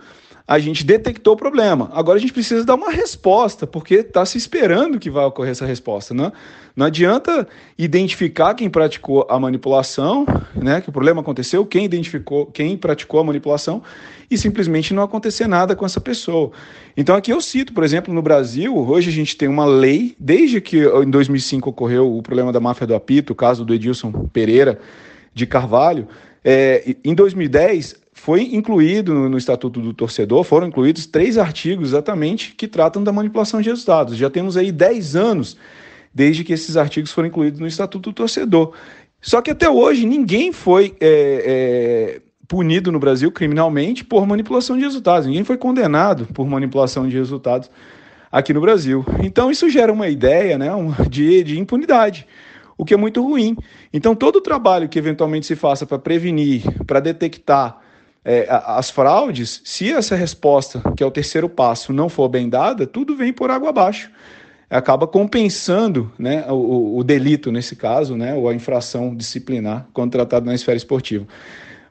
[SPEAKER 5] a gente detectou o problema. Agora a gente precisa dar uma resposta, porque está se esperando que vai ocorrer essa resposta. Né? Não adianta identificar quem praticou a manipulação, né, que o problema aconteceu, quem identificou, quem praticou a manipulação, e simplesmente não acontecer nada com essa pessoa. Então aqui eu cito, por exemplo, no Brasil, hoje a gente tem uma lei, desde que em 2005 ocorreu o problema da máfia do apito, o caso do Edilson Pereira de Carvalho, é, em 2010 foi incluído no Estatuto do Torcedor, foram incluídos três artigos exatamente que tratam da manipulação de resultados. Já temos aí 10 anos desde que esses artigos foram incluídos no Estatuto do Torcedor. Só que até hoje ninguém foi é, é, punido no Brasil criminalmente por manipulação de resultados, ninguém foi condenado por manipulação de resultados aqui no Brasil. Então isso gera uma ideia né, de, de impunidade, o que é muito ruim. Então todo o trabalho que eventualmente se faça para prevenir, para detectar, é, as fraudes, se essa resposta, que é o terceiro passo, não for bem dada, tudo vem por água abaixo. Acaba compensando né, o, o delito, nesse caso, né, ou a infração disciplinar, quando tratado na esfera esportiva.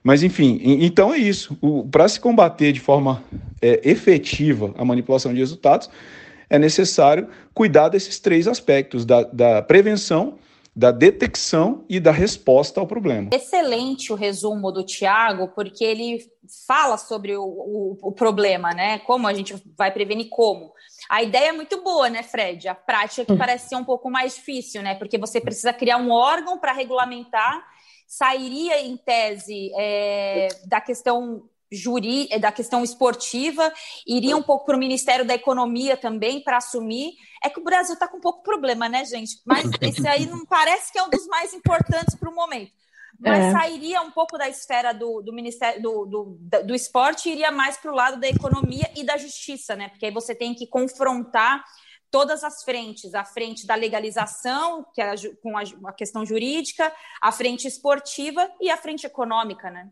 [SPEAKER 5] Mas, enfim, então é isso. Para se combater de forma é, efetiva a manipulação de resultados, é necessário cuidar desses três aspectos: da, da prevenção, da detecção e da resposta ao problema.
[SPEAKER 1] Excelente o resumo do Tiago, porque ele fala sobre o, o, o, problema, né? Como a gente vai prevenir como. A ideia é muito boa, né, Fred? A prática que hum. parece ser um pouco mais difícil, né? Porque você precisa criar um órgão para regulamentar. Sairia, em tese, é, da questão juri, da questão esportiva, iria um pouco para o Ministério da Economia também para assumir. É que o Brasil está com um pouco problema, né, gente? Mas esse aí não parece que é um dos mais importantes para o momento. Mas é. sairia um pouco da esfera do, do Ministério do, do, do esporte e iria mais para o lado da economia e da justiça, né? Porque aí você tem que confrontar todas as frentes, a frente da legalização, que é com a, a questão jurídica, a frente esportiva e a frente econômica, né?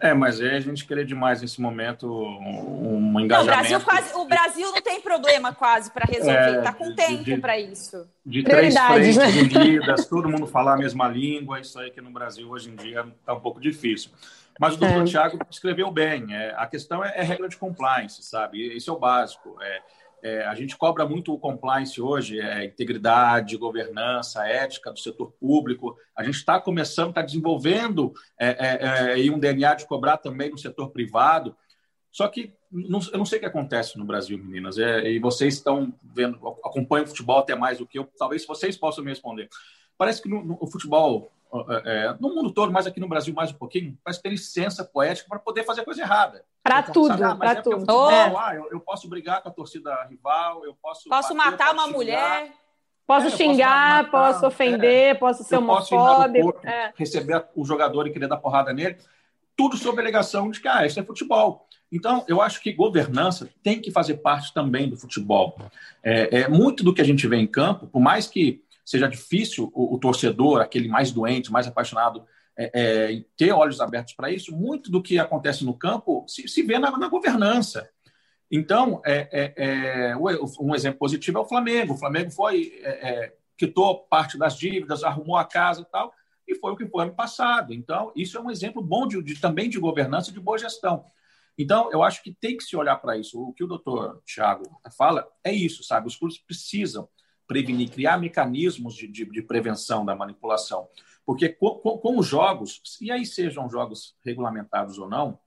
[SPEAKER 4] É, mas aí a gente querer demais nesse momento um engajamento. Não, o,
[SPEAKER 1] Brasil quase, o Brasil não tem problema quase para resolver, está é, com tempo para isso.
[SPEAKER 4] De três frentes né? unidas, todo mundo falar a mesma língua, isso aí que no Brasil hoje em dia está um pouco difícil. Mas o doutor é. Tiago escreveu bem. É, a questão é, é, regra de compliance, sabe? Isso é o básico. É, é, a gente cobra muito o compliance hoje, é, integridade, governança, ética do setor público. A gente está começando, está desenvolvendo é, é, é um DNA de cobrar também no setor privado. Só que não, eu não sei o que acontece no Brasil, meninas. É, e vocês estão vendo, acompanham o futebol até mais do que eu. Talvez vocês possam me responder. Parece que no, no futebol é, é, no mundo todo, mas aqui no Brasil mais um pouquinho, mas ter licença poética para poder fazer coisa errada.
[SPEAKER 3] Para tudo, ah, para é tudo.
[SPEAKER 4] Futebol, é. ah, eu, eu, posso brigar com a torcida rival, eu posso.
[SPEAKER 1] Posso bater, matar uma xingar, mulher.
[SPEAKER 3] Posso é, xingar, posso, posso ofender, é. posso ser homofóbico. Posso
[SPEAKER 4] receber o jogador e querer dar porrada nele. Tudo sob a alegação de que ah, isso é futebol. Então, eu acho que governança tem que fazer parte também do futebol. É, muito do que a gente vê em campo, por mais que seja difícil o, o torcedor, aquele mais doente, mais apaixonado, é, é, ter olhos abertos para isso, muito do que acontece no campo se, se vê na, na governança. Então, é, é, é um exemplo positivo é o Flamengo. O Flamengo foi, é, quitou parte das dívidas, arrumou a casa e tal, e foi o que foi ano passado. Então, isso é um exemplo bom de, de também de governança e de boa gestão. Então, eu acho que tem que se olhar para isso. O que o doutor Tiago fala é isso, sabe? Os clubes precisam prevenir, criar mecanismos de, de, de prevenção da manipulação. Porque com, com, com, os jogos, e aí sejam jogos regulamentados ou não,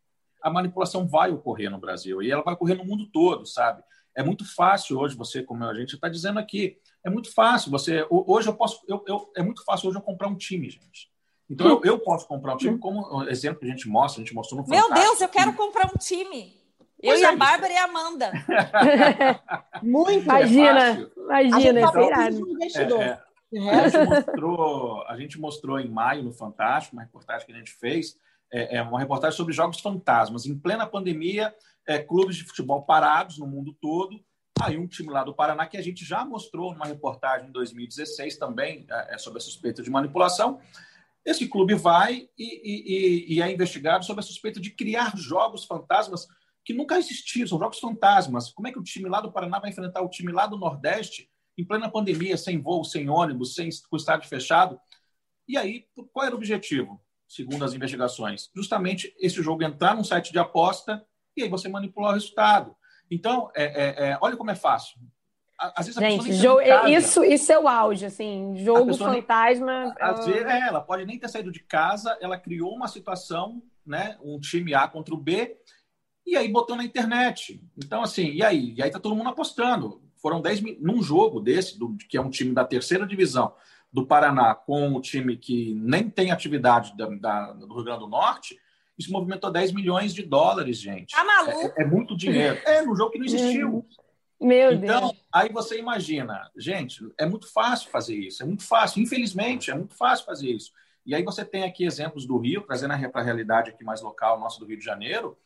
[SPEAKER 4] a manipulação vai ocorrer no Brasil e ela vai ocorrer no mundo todo, sabe? É muito fácil hoje você, como a gente está dizendo aqui, é muito fácil você. Hoje eu posso, eu, eu, é muito fácil hoje eu comprar um time, gente. Então eu, eu posso comprar um time, como exemplo que a gente mostra, a gente mostrou no
[SPEAKER 1] Meu Deus, eu quero comprar um time. Eu e a Bárbara e a Amanda.
[SPEAKER 3] Muito. Imagina, imagina, é
[SPEAKER 4] é, é, a, gente mostrou, a gente mostrou em maio no Fantástico, uma reportagem que a gente fez, é, é uma reportagem sobre jogos fantasmas. Em plena pandemia, é, clubes de futebol parados no mundo todo. Aí um time lá do Paraná que a gente já mostrou numa reportagem em 2016 também é, sobre a suspeita de manipulação. Esse clube vai e, e, e é investigado sobre a suspeita de criar jogos fantasmas que nunca existiram, são jogos fantasmas. Como é que o time lá do Paraná vai enfrentar o time lá do Nordeste em plena pandemia, sem voo, sem ônibus, sem com o estádio fechado? E aí, qual era o objetivo, segundo as investigações? Justamente esse jogo entrar num site de aposta e aí você manipular o resultado. Então, é, é, é, olha como é fácil.
[SPEAKER 3] Às vezes a Gente, jogo, isso, isso é o auge, assim, jogo fantasma. Nem,
[SPEAKER 4] às vezes, é, ela pode nem ter saído de casa, ela criou uma situação, né, um time A contra o B, e aí botou na internet. Então, assim, e aí? E aí tá todo mundo apostando. Foram 10 mil. Num jogo desse, do, que é um time da terceira divisão do Paraná, com o time que nem tem atividade da, da, do Rio Grande do Norte, isso movimentou 10 milhões de dólares, gente.
[SPEAKER 1] Tá maluco?
[SPEAKER 4] É, é muito dinheiro. É, num jogo que não existiu.
[SPEAKER 3] Meu então, Deus.
[SPEAKER 4] aí você imagina, gente, é muito fácil fazer isso, é muito fácil, infelizmente, é muito fácil fazer isso. E aí você tem aqui exemplos do Rio, trazendo para a realidade aqui mais local, nosso do Rio de Janeiro,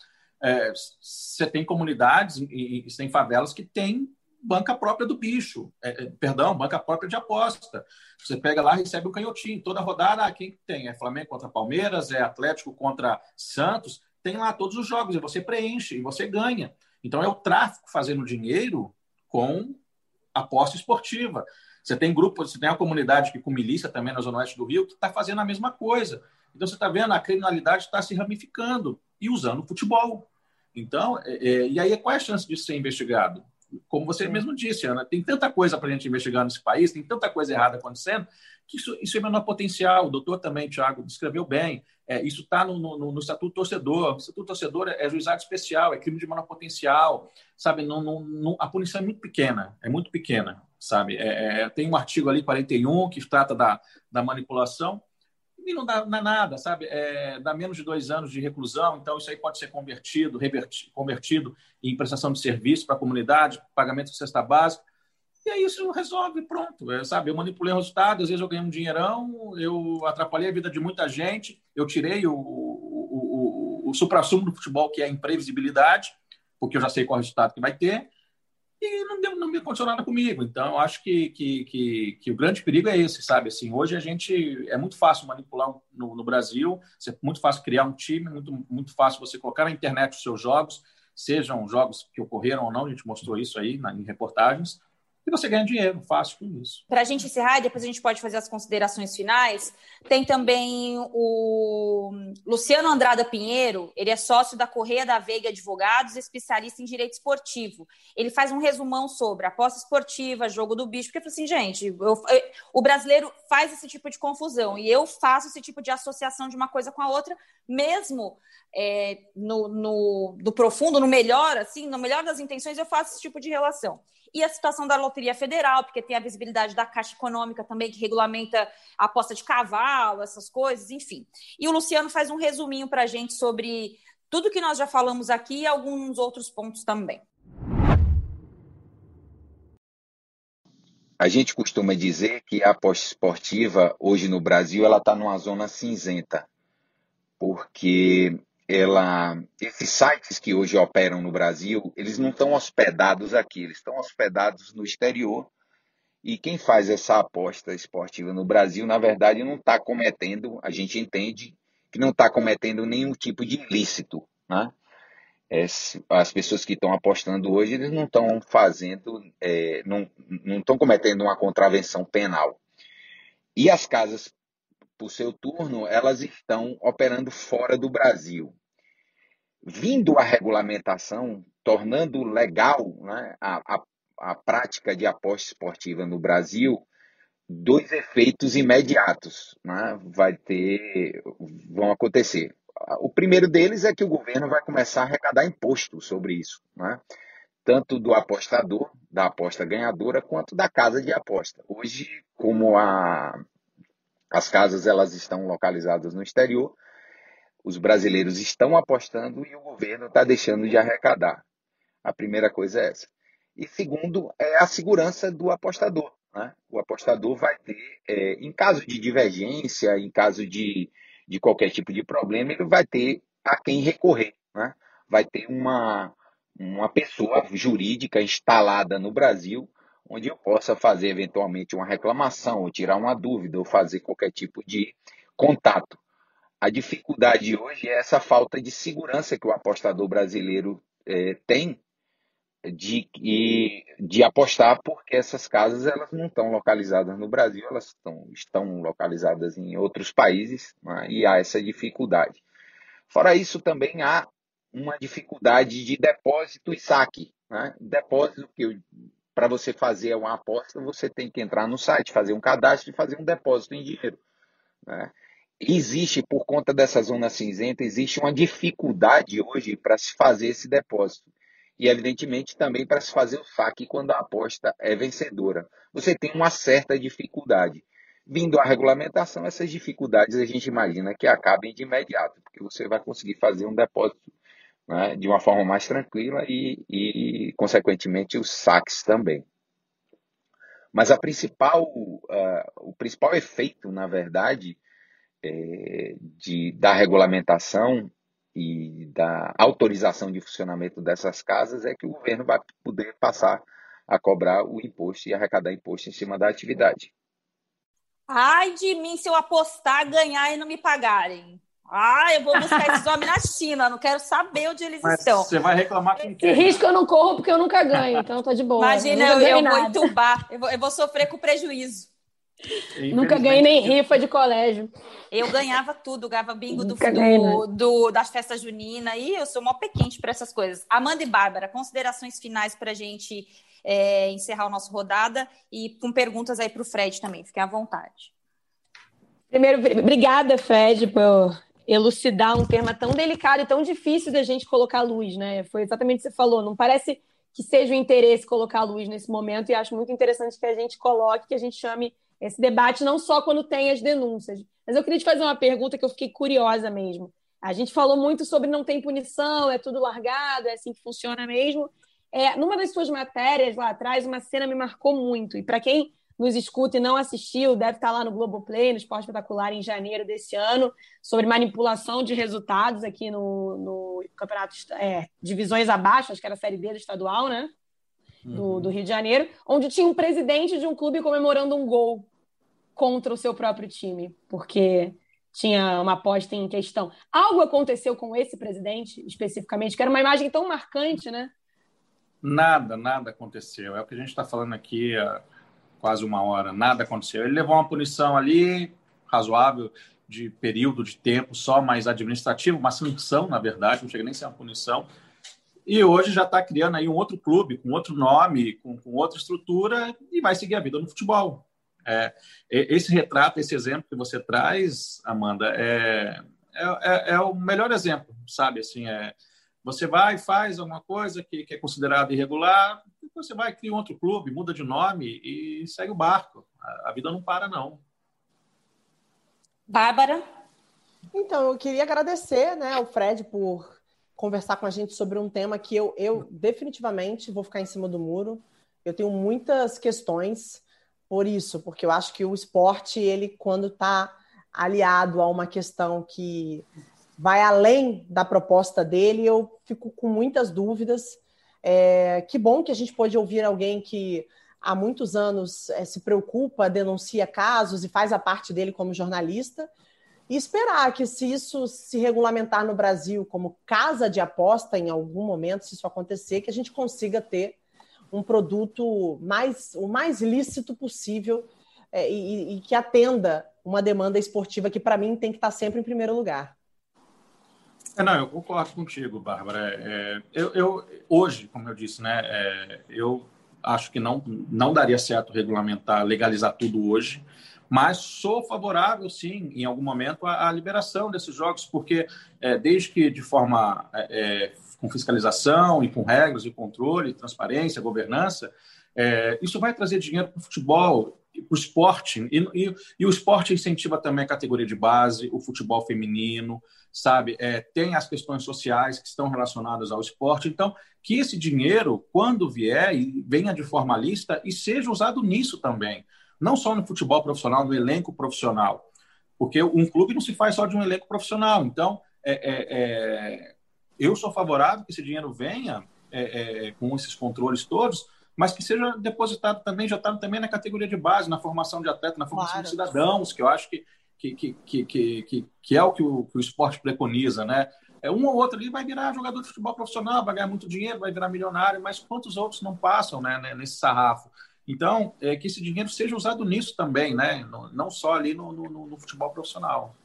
[SPEAKER 4] é, você tem comunidades e, e tem favelas que têm banca própria do bicho, é, é, perdão, banca própria de aposta. Você pega lá, recebe um canhotinho. Toda rodada, ah, quem tem? É Flamengo contra Palmeiras, é Atlético contra Santos. Tem lá todos os jogos e você preenche e você ganha. Então é o tráfico fazendo dinheiro com aposta esportiva. Você tem grupo, você tem a comunidade que com milícia também na Zona Oeste do Rio que está fazendo a mesma coisa. Então você está vendo a criminalidade está se ramificando e usando o futebol. Então, é, é, e aí qual é a chance de ser investigado? Como você mesmo disse, Ana, tem tanta coisa para a gente investigar nesse país, tem tanta coisa errada acontecendo, que isso, isso é menor potencial. O doutor também, Tiago, descreveu bem. É, isso está no, no, no, Estatuto Torcedor. O Estatuto Torcedor é, é juizado especial, é crime de menor potencial. Sabe, não, não, não, a punição é muito pequena, é muito pequena. Sabe, é, é tem um artigo ali, 41, que trata da, da manipulação e não dá, não nada, sabe? É, dá menos de dois anos de reclusão, então isso aí pode ser convertido, revertido, convertido em prestação de serviço para a comunidade, pagamento de cesta básica. E aí isso resolve, pronto. É, sabe, eu manipulei o resultado, às vezes eu ganhei um dinheirão, eu atrapalhei a vida de muita gente, eu tirei o, o, o, o supra-sumo do futebol, que é a imprevisibilidade, porque eu já sei qual é resultado que vai ter, e não, deu, não me aconteceu nada comigo. Então, eu acho que, que, que, que, o grande perigo é esse, sabe? Assim, hoje a gente é muito fácil manipular no, no Brasil, é muito fácil criar um time, muito, muito fácil você colocar na internet os seus jogos, sejam jogos que ocorreram ou não, a gente mostrou isso aí na, em reportagens, e você ganha dinheiro fácil com isso.
[SPEAKER 1] Para a gente encerrar, depois a gente pode fazer as considerações finais. Tem também o Luciano Andrada Pinheiro, ele é sócio da Correia da Veiga Advogados, especialista em direito esportivo. Ele faz um resumão sobre aposta esportiva, jogo do bicho, porque falou assim, gente, eu, eu, o brasileiro faz esse tipo de confusão e eu faço esse tipo de associação de uma coisa com a outra, mesmo é, no, no, no profundo, no melhor, assim, no melhor das intenções, eu faço esse tipo de relação e a situação da Loteria Federal, porque tem a visibilidade da Caixa Econômica também, que regulamenta a aposta de cavalo, essas coisas, enfim. E o Luciano faz um resuminho para a gente sobre tudo que nós já falamos aqui e alguns outros pontos também.
[SPEAKER 6] A gente costuma dizer que a aposta esportiva, hoje no Brasil, ela está numa zona cinzenta, porque ela, esses sites que hoje operam no Brasil, eles não estão hospedados aqui, eles estão hospedados no exterior. E quem faz essa aposta esportiva no Brasil, na verdade, não está cometendo, a gente entende que não está cometendo nenhum tipo de ilícito. Né? É, as pessoas que estão apostando hoje, eles não estão fazendo, é, não estão cometendo uma contravenção penal. E as casas por seu turno, elas estão operando fora do Brasil. Vindo a regulamentação, tornando legal né, a, a, a prática de aposta esportiva no Brasil, dois efeitos imediatos né, vai ter, vão acontecer. O primeiro deles é que o governo vai começar a arrecadar imposto sobre isso, né? tanto do apostador, da aposta ganhadora, quanto da casa de aposta. Hoje, como a, as casas elas estão localizadas no exterior, os brasileiros estão apostando e o governo está deixando de arrecadar. A primeira coisa é essa. E segundo, é a segurança do apostador. Né? O apostador vai ter, é, em caso de divergência, em caso de, de qualquer tipo de problema, ele vai ter a quem recorrer. Né? Vai ter uma, uma pessoa jurídica instalada no Brasil onde eu possa fazer eventualmente uma reclamação, ou tirar uma dúvida, ou fazer qualquer tipo de contato. A dificuldade hoje é essa falta de segurança que o apostador brasileiro é, tem de, de apostar, porque essas casas elas não estão localizadas no Brasil, elas estão, estão localizadas em outros países né, e há essa dificuldade. Fora isso, também há uma dificuldade de depósito e saque. Né? Depósito que para você fazer uma aposta, você tem que entrar no site, fazer um cadastro e fazer um depósito em dinheiro. Né? Existe, por conta dessa zona cinzenta, existe uma dificuldade hoje para se fazer esse depósito. E, evidentemente, também para se fazer o saque quando a aposta é vencedora. Você tem uma certa dificuldade. Vindo a regulamentação, essas dificuldades a gente imagina que acabem de imediato, porque você vai conseguir fazer um depósito né, de uma forma mais tranquila e, e, consequentemente, os saques também. Mas a principal, uh, o principal efeito, na verdade, é, de, da regulamentação e da autorização de funcionamento dessas casas é que o governo vai poder passar a cobrar o imposto e arrecadar imposto em cima da atividade.
[SPEAKER 1] Ai de mim se eu apostar, ganhar e não me pagarem. Ah, eu vou buscar esses homens na China, não quero saber onde eles Mas estão.
[SPEAKER 4] Você vai reclamar com
[SPEAKER 3] quem? risco eu não corro porque eu nunca ganho, então tá de boa.
[SPEAKER 1] Imagina, eu, eu, eu vou entubar, eu vou, eu vou sofrer com prejuízo.
[SPEAKER 3] Nunca ganhei nem rifa de colégio.
[SPEAKER 1] Eu ganhava tudo, ganhava bingo do, do, do, das festas juninas e eu sou mó pequente para essas coisas. Amanda e Bárbara, considerações finais para a gente é, encerrar o nosso rodada e com perguntas aí para o Fred também, fiquem à vontade.
[SPEAKER 3] Primeiro, obrigada, Fred, por elucidar um tema tão delicado e tão difícil da gente colocar luz, né? Foi exatamente o que você falou. Não parece que seja o interesse colocar luz nesse momento, e acho muito interessante que a gente coloque, que a gente chame esse debate não só quando tem as denúncias. Mas eu queria te fazer uma pergunta que eu fiquei curiosa mesmo. A gente falou muito sobre não tem punição, é tudo largado, é assim que funciona mesmo. É, numa das suas matérias lá atrás, uma cena me marcou muito. E para quem nos escuta e não assistiu, deve estar lá no Globoplay, no Esporte Espetacular, em janeiro desse ano, sobre manipulação de resultados aqui no, no campeonato é, divisões abaixo, acho que era a Série B do estadual, né? do, uhum. do Rio de Janeiro, onde tinha um presidente de um clube comemorando um gol contra o seu próprio time, porque tinha uma aposta em questão. Algo aconteceu com esse presidente, especificamente, que era uma imagem tão marcante, né?
[SPEAKER 4] Nada, nada aconteceu. É o que a gente está falando aqui há quase uma hora. Nada aconteceu. Ele levou uma punição ali, razoável, de período de tempo só mais administrativo, uma sanção, na verdade, não chega nem a ser uma punição. E hoje já está criando aí um outro clube, com outro nome, com, com outra estrutura, e vai seguir a vida no futebol. É, esse retrato, esse exemplo que você traz, Amanda, é, é, é, é o melhor exemplo, sabe? Assim, é, você vai, faz alguma coisa que, que é considerada irregular, você vai, cria um outro clube, muda de nome e segue o barco. A, a vida não para, não.
[SPEAKER 1] Bárbara?
[SPEAKER 2] Então, eu queria agradecer né, ao Fred por conversar com a gente sobre um tema que eu, eu definitivamente vou ficar em cima do muro. Eu tenho muitas questões por isso, porque eu acho que o esporte, ele, quando está aliado a uma questão que vai além da proposta dele, eu fico com muitas dúvidas. É, que bom que a gente pode ouvir alguém que há muitos anos é, se preocupa, denuncia casos e faz a parte dele como jornalista, e esperar que, se isso se regulamentar no Brasil como casa de aposta em algum momento, se isso acontecer, que a gente consiga ter um produto mais o mais lícito possível é, e, e, que atenda uma demanda esportiva que, para mim, tem que estar sempre em primeiro lugar.
[SPEAKER 4] É, não, eu concordo contigo, Bárbara. É, eu, eu, hoje, como eu disse, né, é, eu acho que não, não daria certo regulamentar, legalizar tudo hoje, mas sou favorável, sim, em algum momento, à, à liberação desses jogos, porque é, desde que de forma é, é com fiscalização e com regras e controle, transparência, governança, é, isso vai trazer dinheiro para o futebol, para o esporte, e, e, e, o esporte incentiva também a categoria de base, o futebol feminino, sabe? É, tem as questões sociais que estão relacionadas ao esporte. Então, que esse dinheiro, quando vier, venha de forma lista e seja usado nisso também. Não só no futebol profissional, no elenco profissional. Porque um clube não se faz só de um elenco profissional. Então, é, é, é eu sou favorável que esse dinheiro venha é, é, com esses controles todos, mas que seja depositado também, já está também na categoria de base, na formação de atleta, na formação claro. de cidadãos, que eu acho que que, que, que, que, que é o que o, que o esporte preconiza, né? É, um ou outro ali vai virar jogador de futebol profissional, vai ganhar muito dinheiro, vai virar milionário, mas quantos outros não passam né, né nesse sarrafo? Então, é, que esse dinheiro seja usado nisso também, né? não só ali no, no, no futebol profissional.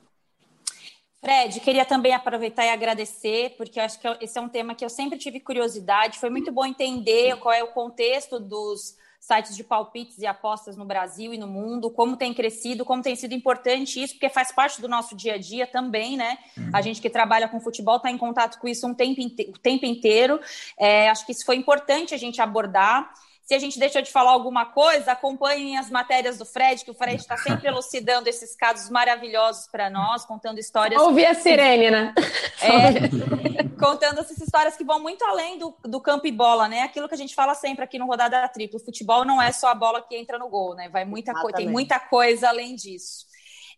[SPEAKER 1] Fred, queria também aproveitar e agradecer, porque eu acho que esse é um tema que eu sempre tive curiosidade. Foi muito bom entender qual é o contexto dos sites de palpites e apostas no Brasil e no mundo, como tem crescido, como tem sido importante isso, porque faz parte do nosso dia a dia também, né? Uhum. A gente que trabalha com futebol está em contato com isso um tempo, o tempo inteiro. É, acho que isso foi importante a gente abordar. Se a gente deixou de falar alguma coisa, acompanhem as matérias do Fred, que o Fred está sempre elucidando esses casos maravilhosos para nós, contando histórias.
[SPEAKER 3] Ouvir a sirene, né?
[SPEAKER 1] É, contando essas histórias que vão muito além do, do campo e bola, né? Aquilo que a gente fala sempre aqui no Rodada Triplo. O futebol não é só a bola que entra no gol, né? Vai muita tem muita coisa além disso.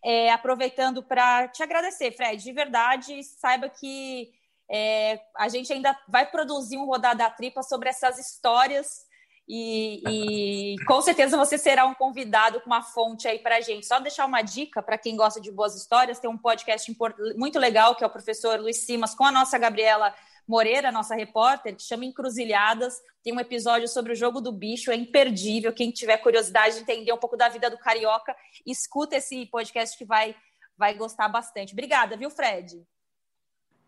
[SPEAKER 1] É, aproveitando para te agradecer, Fred, de verdade, saiba que é, a gente ainda vai produzir um Rodada Tripla sobre essas histórias e, e, com certeza você será um convidado com uma fonte aí para gente. Só deixar uma dica para quem gosta de boas histórias: tem um podcast muito legal que é o professor Luiz Simas com a nossa Gabriela Moreira, nossa repórter, que chama Encruzilhadas. Tem um episódio sobre o jogo do bicho, é imperdível. Quem tiver curiosidade de entender um pouco da vida do carioca, escuta esse podcast que vai, vai gostar bastante. Obrigada, viu, Fred?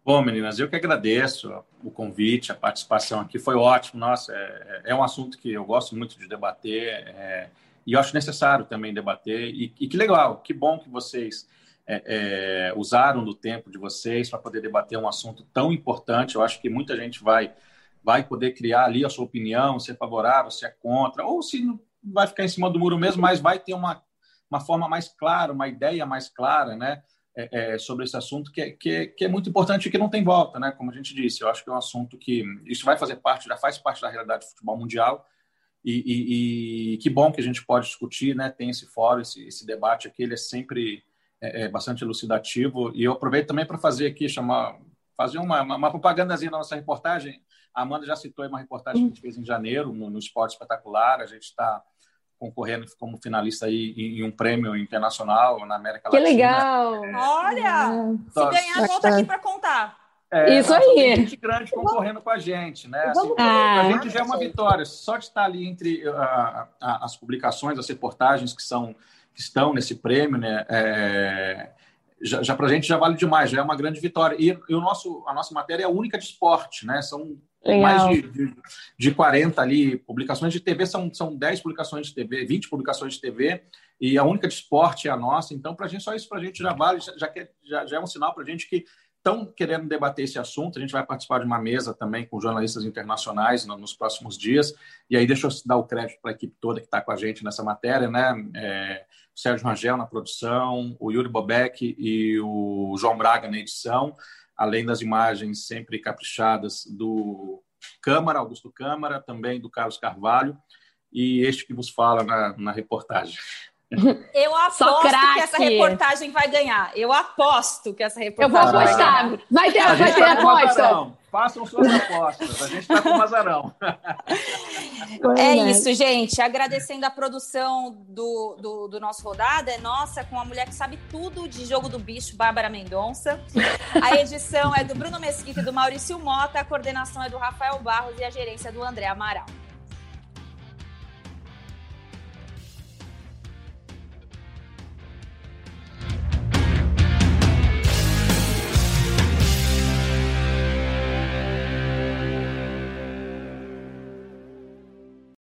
[SPEAKER 4] Bom, meninas, eu que agradeço o convite, a participação aqui, foi ótimo. Nossa, é, é um assunto que eu gosto muito de debater é, e eu acho necessário também debater. E, e que legal, que bom que vocês é, é usaram do tempo de vocês para poder debater um assunto tão importante. Eu acho que muita gente vai, vai poder criar ali a sua opinião, se é favorável, se é contra, ou se vai ficar em cima do muro mesmo, mas vai ter uma, uma forma mais clara, uma ideia mais clara, né? É, é, sobre esse assunto que é, que, é, que é muito importante e que não tem volta, né? Como a gente disse, eu acho que é um assunto que isso vai fazer parte, já faz parte da realidade do futebol mundial e, e, e que bom que a gente pode discutir, né? Tem esse fórum, esse, esse debate aqui, ele é sempre é, é bastante elucidativo e eu aproveito também para fazer aqui chamar fazer uma, uma, uma propagandazinha da nossa reportagem. A Amanda já citou uma reportagem que a gente fez em janeiro no, no Esporte Espetacular. A gente está concorrendo como finalista aí em, um prêmio internacional na América
[SPEAKER 3] que
[SPEAKER 4] Latina.
[SPEAKER 3] Que legal!
[SPEAKER 1] É. Olha! Se ganhar, volta aqui para contar.
[SPEAKER 3] É, Isso aí.
[SPEAKER 4] Tem gente grande concorrendo com a gente, né? Assim, ah, a gente já é uma vitória. Só de estar ali entre uh, as publicações, as reportagens que são que estão nesse prêmio, né? É, já, já para a gente já vale demais, já é uma grande vitória. E, e, o nosso, a nossa matéria é única de esporte, né? São Legal. mais de, de, de 40 ali publicações de TV, são, são 10 publicações de TV, 20 publicações de TV, e a única de esporte é a nossa. Então, para a gente, só isso para a gente já vale, já, já, já é um sinal para a gente que estão querendo debater esse assunto. A gente vai participar de uma mesa também com jornalistas internacionais nos próximos dias. E aí, deixa eu dar o crédito para a equipe toda que está com a gente nessa matéria, né? É, o Sérgio Rangel na produção, o Yuri Bobek e o João Braga na edição, além das imagens sempre caprichadas do Câmara, Augusto Câmara, também do Carlos Carvalho, e este que vos fala na, na reportagem.
[SPEAKER 1] Eu aposto que essa reportagem vai ganhar. Eu aposto que essa reportagem
[SPEAKER 3] Eu vou apostar. Vai, vai ter, vai ter tá aposta.
[SPEAKER 4] Façam suas apostas. A gente está com um azarão.
[SPEAKER 1] É isso, gente. Agradecendo a produção do, do, do, nosso rodada. É nossa, com a mulher que sabe tudo de Jogo do Bicho, Bárbara Mendonça. A edição é do Bruno Mesquita e do Maurício Mota. A coordenação é do Rafael Barros e a gerência do André Amaral.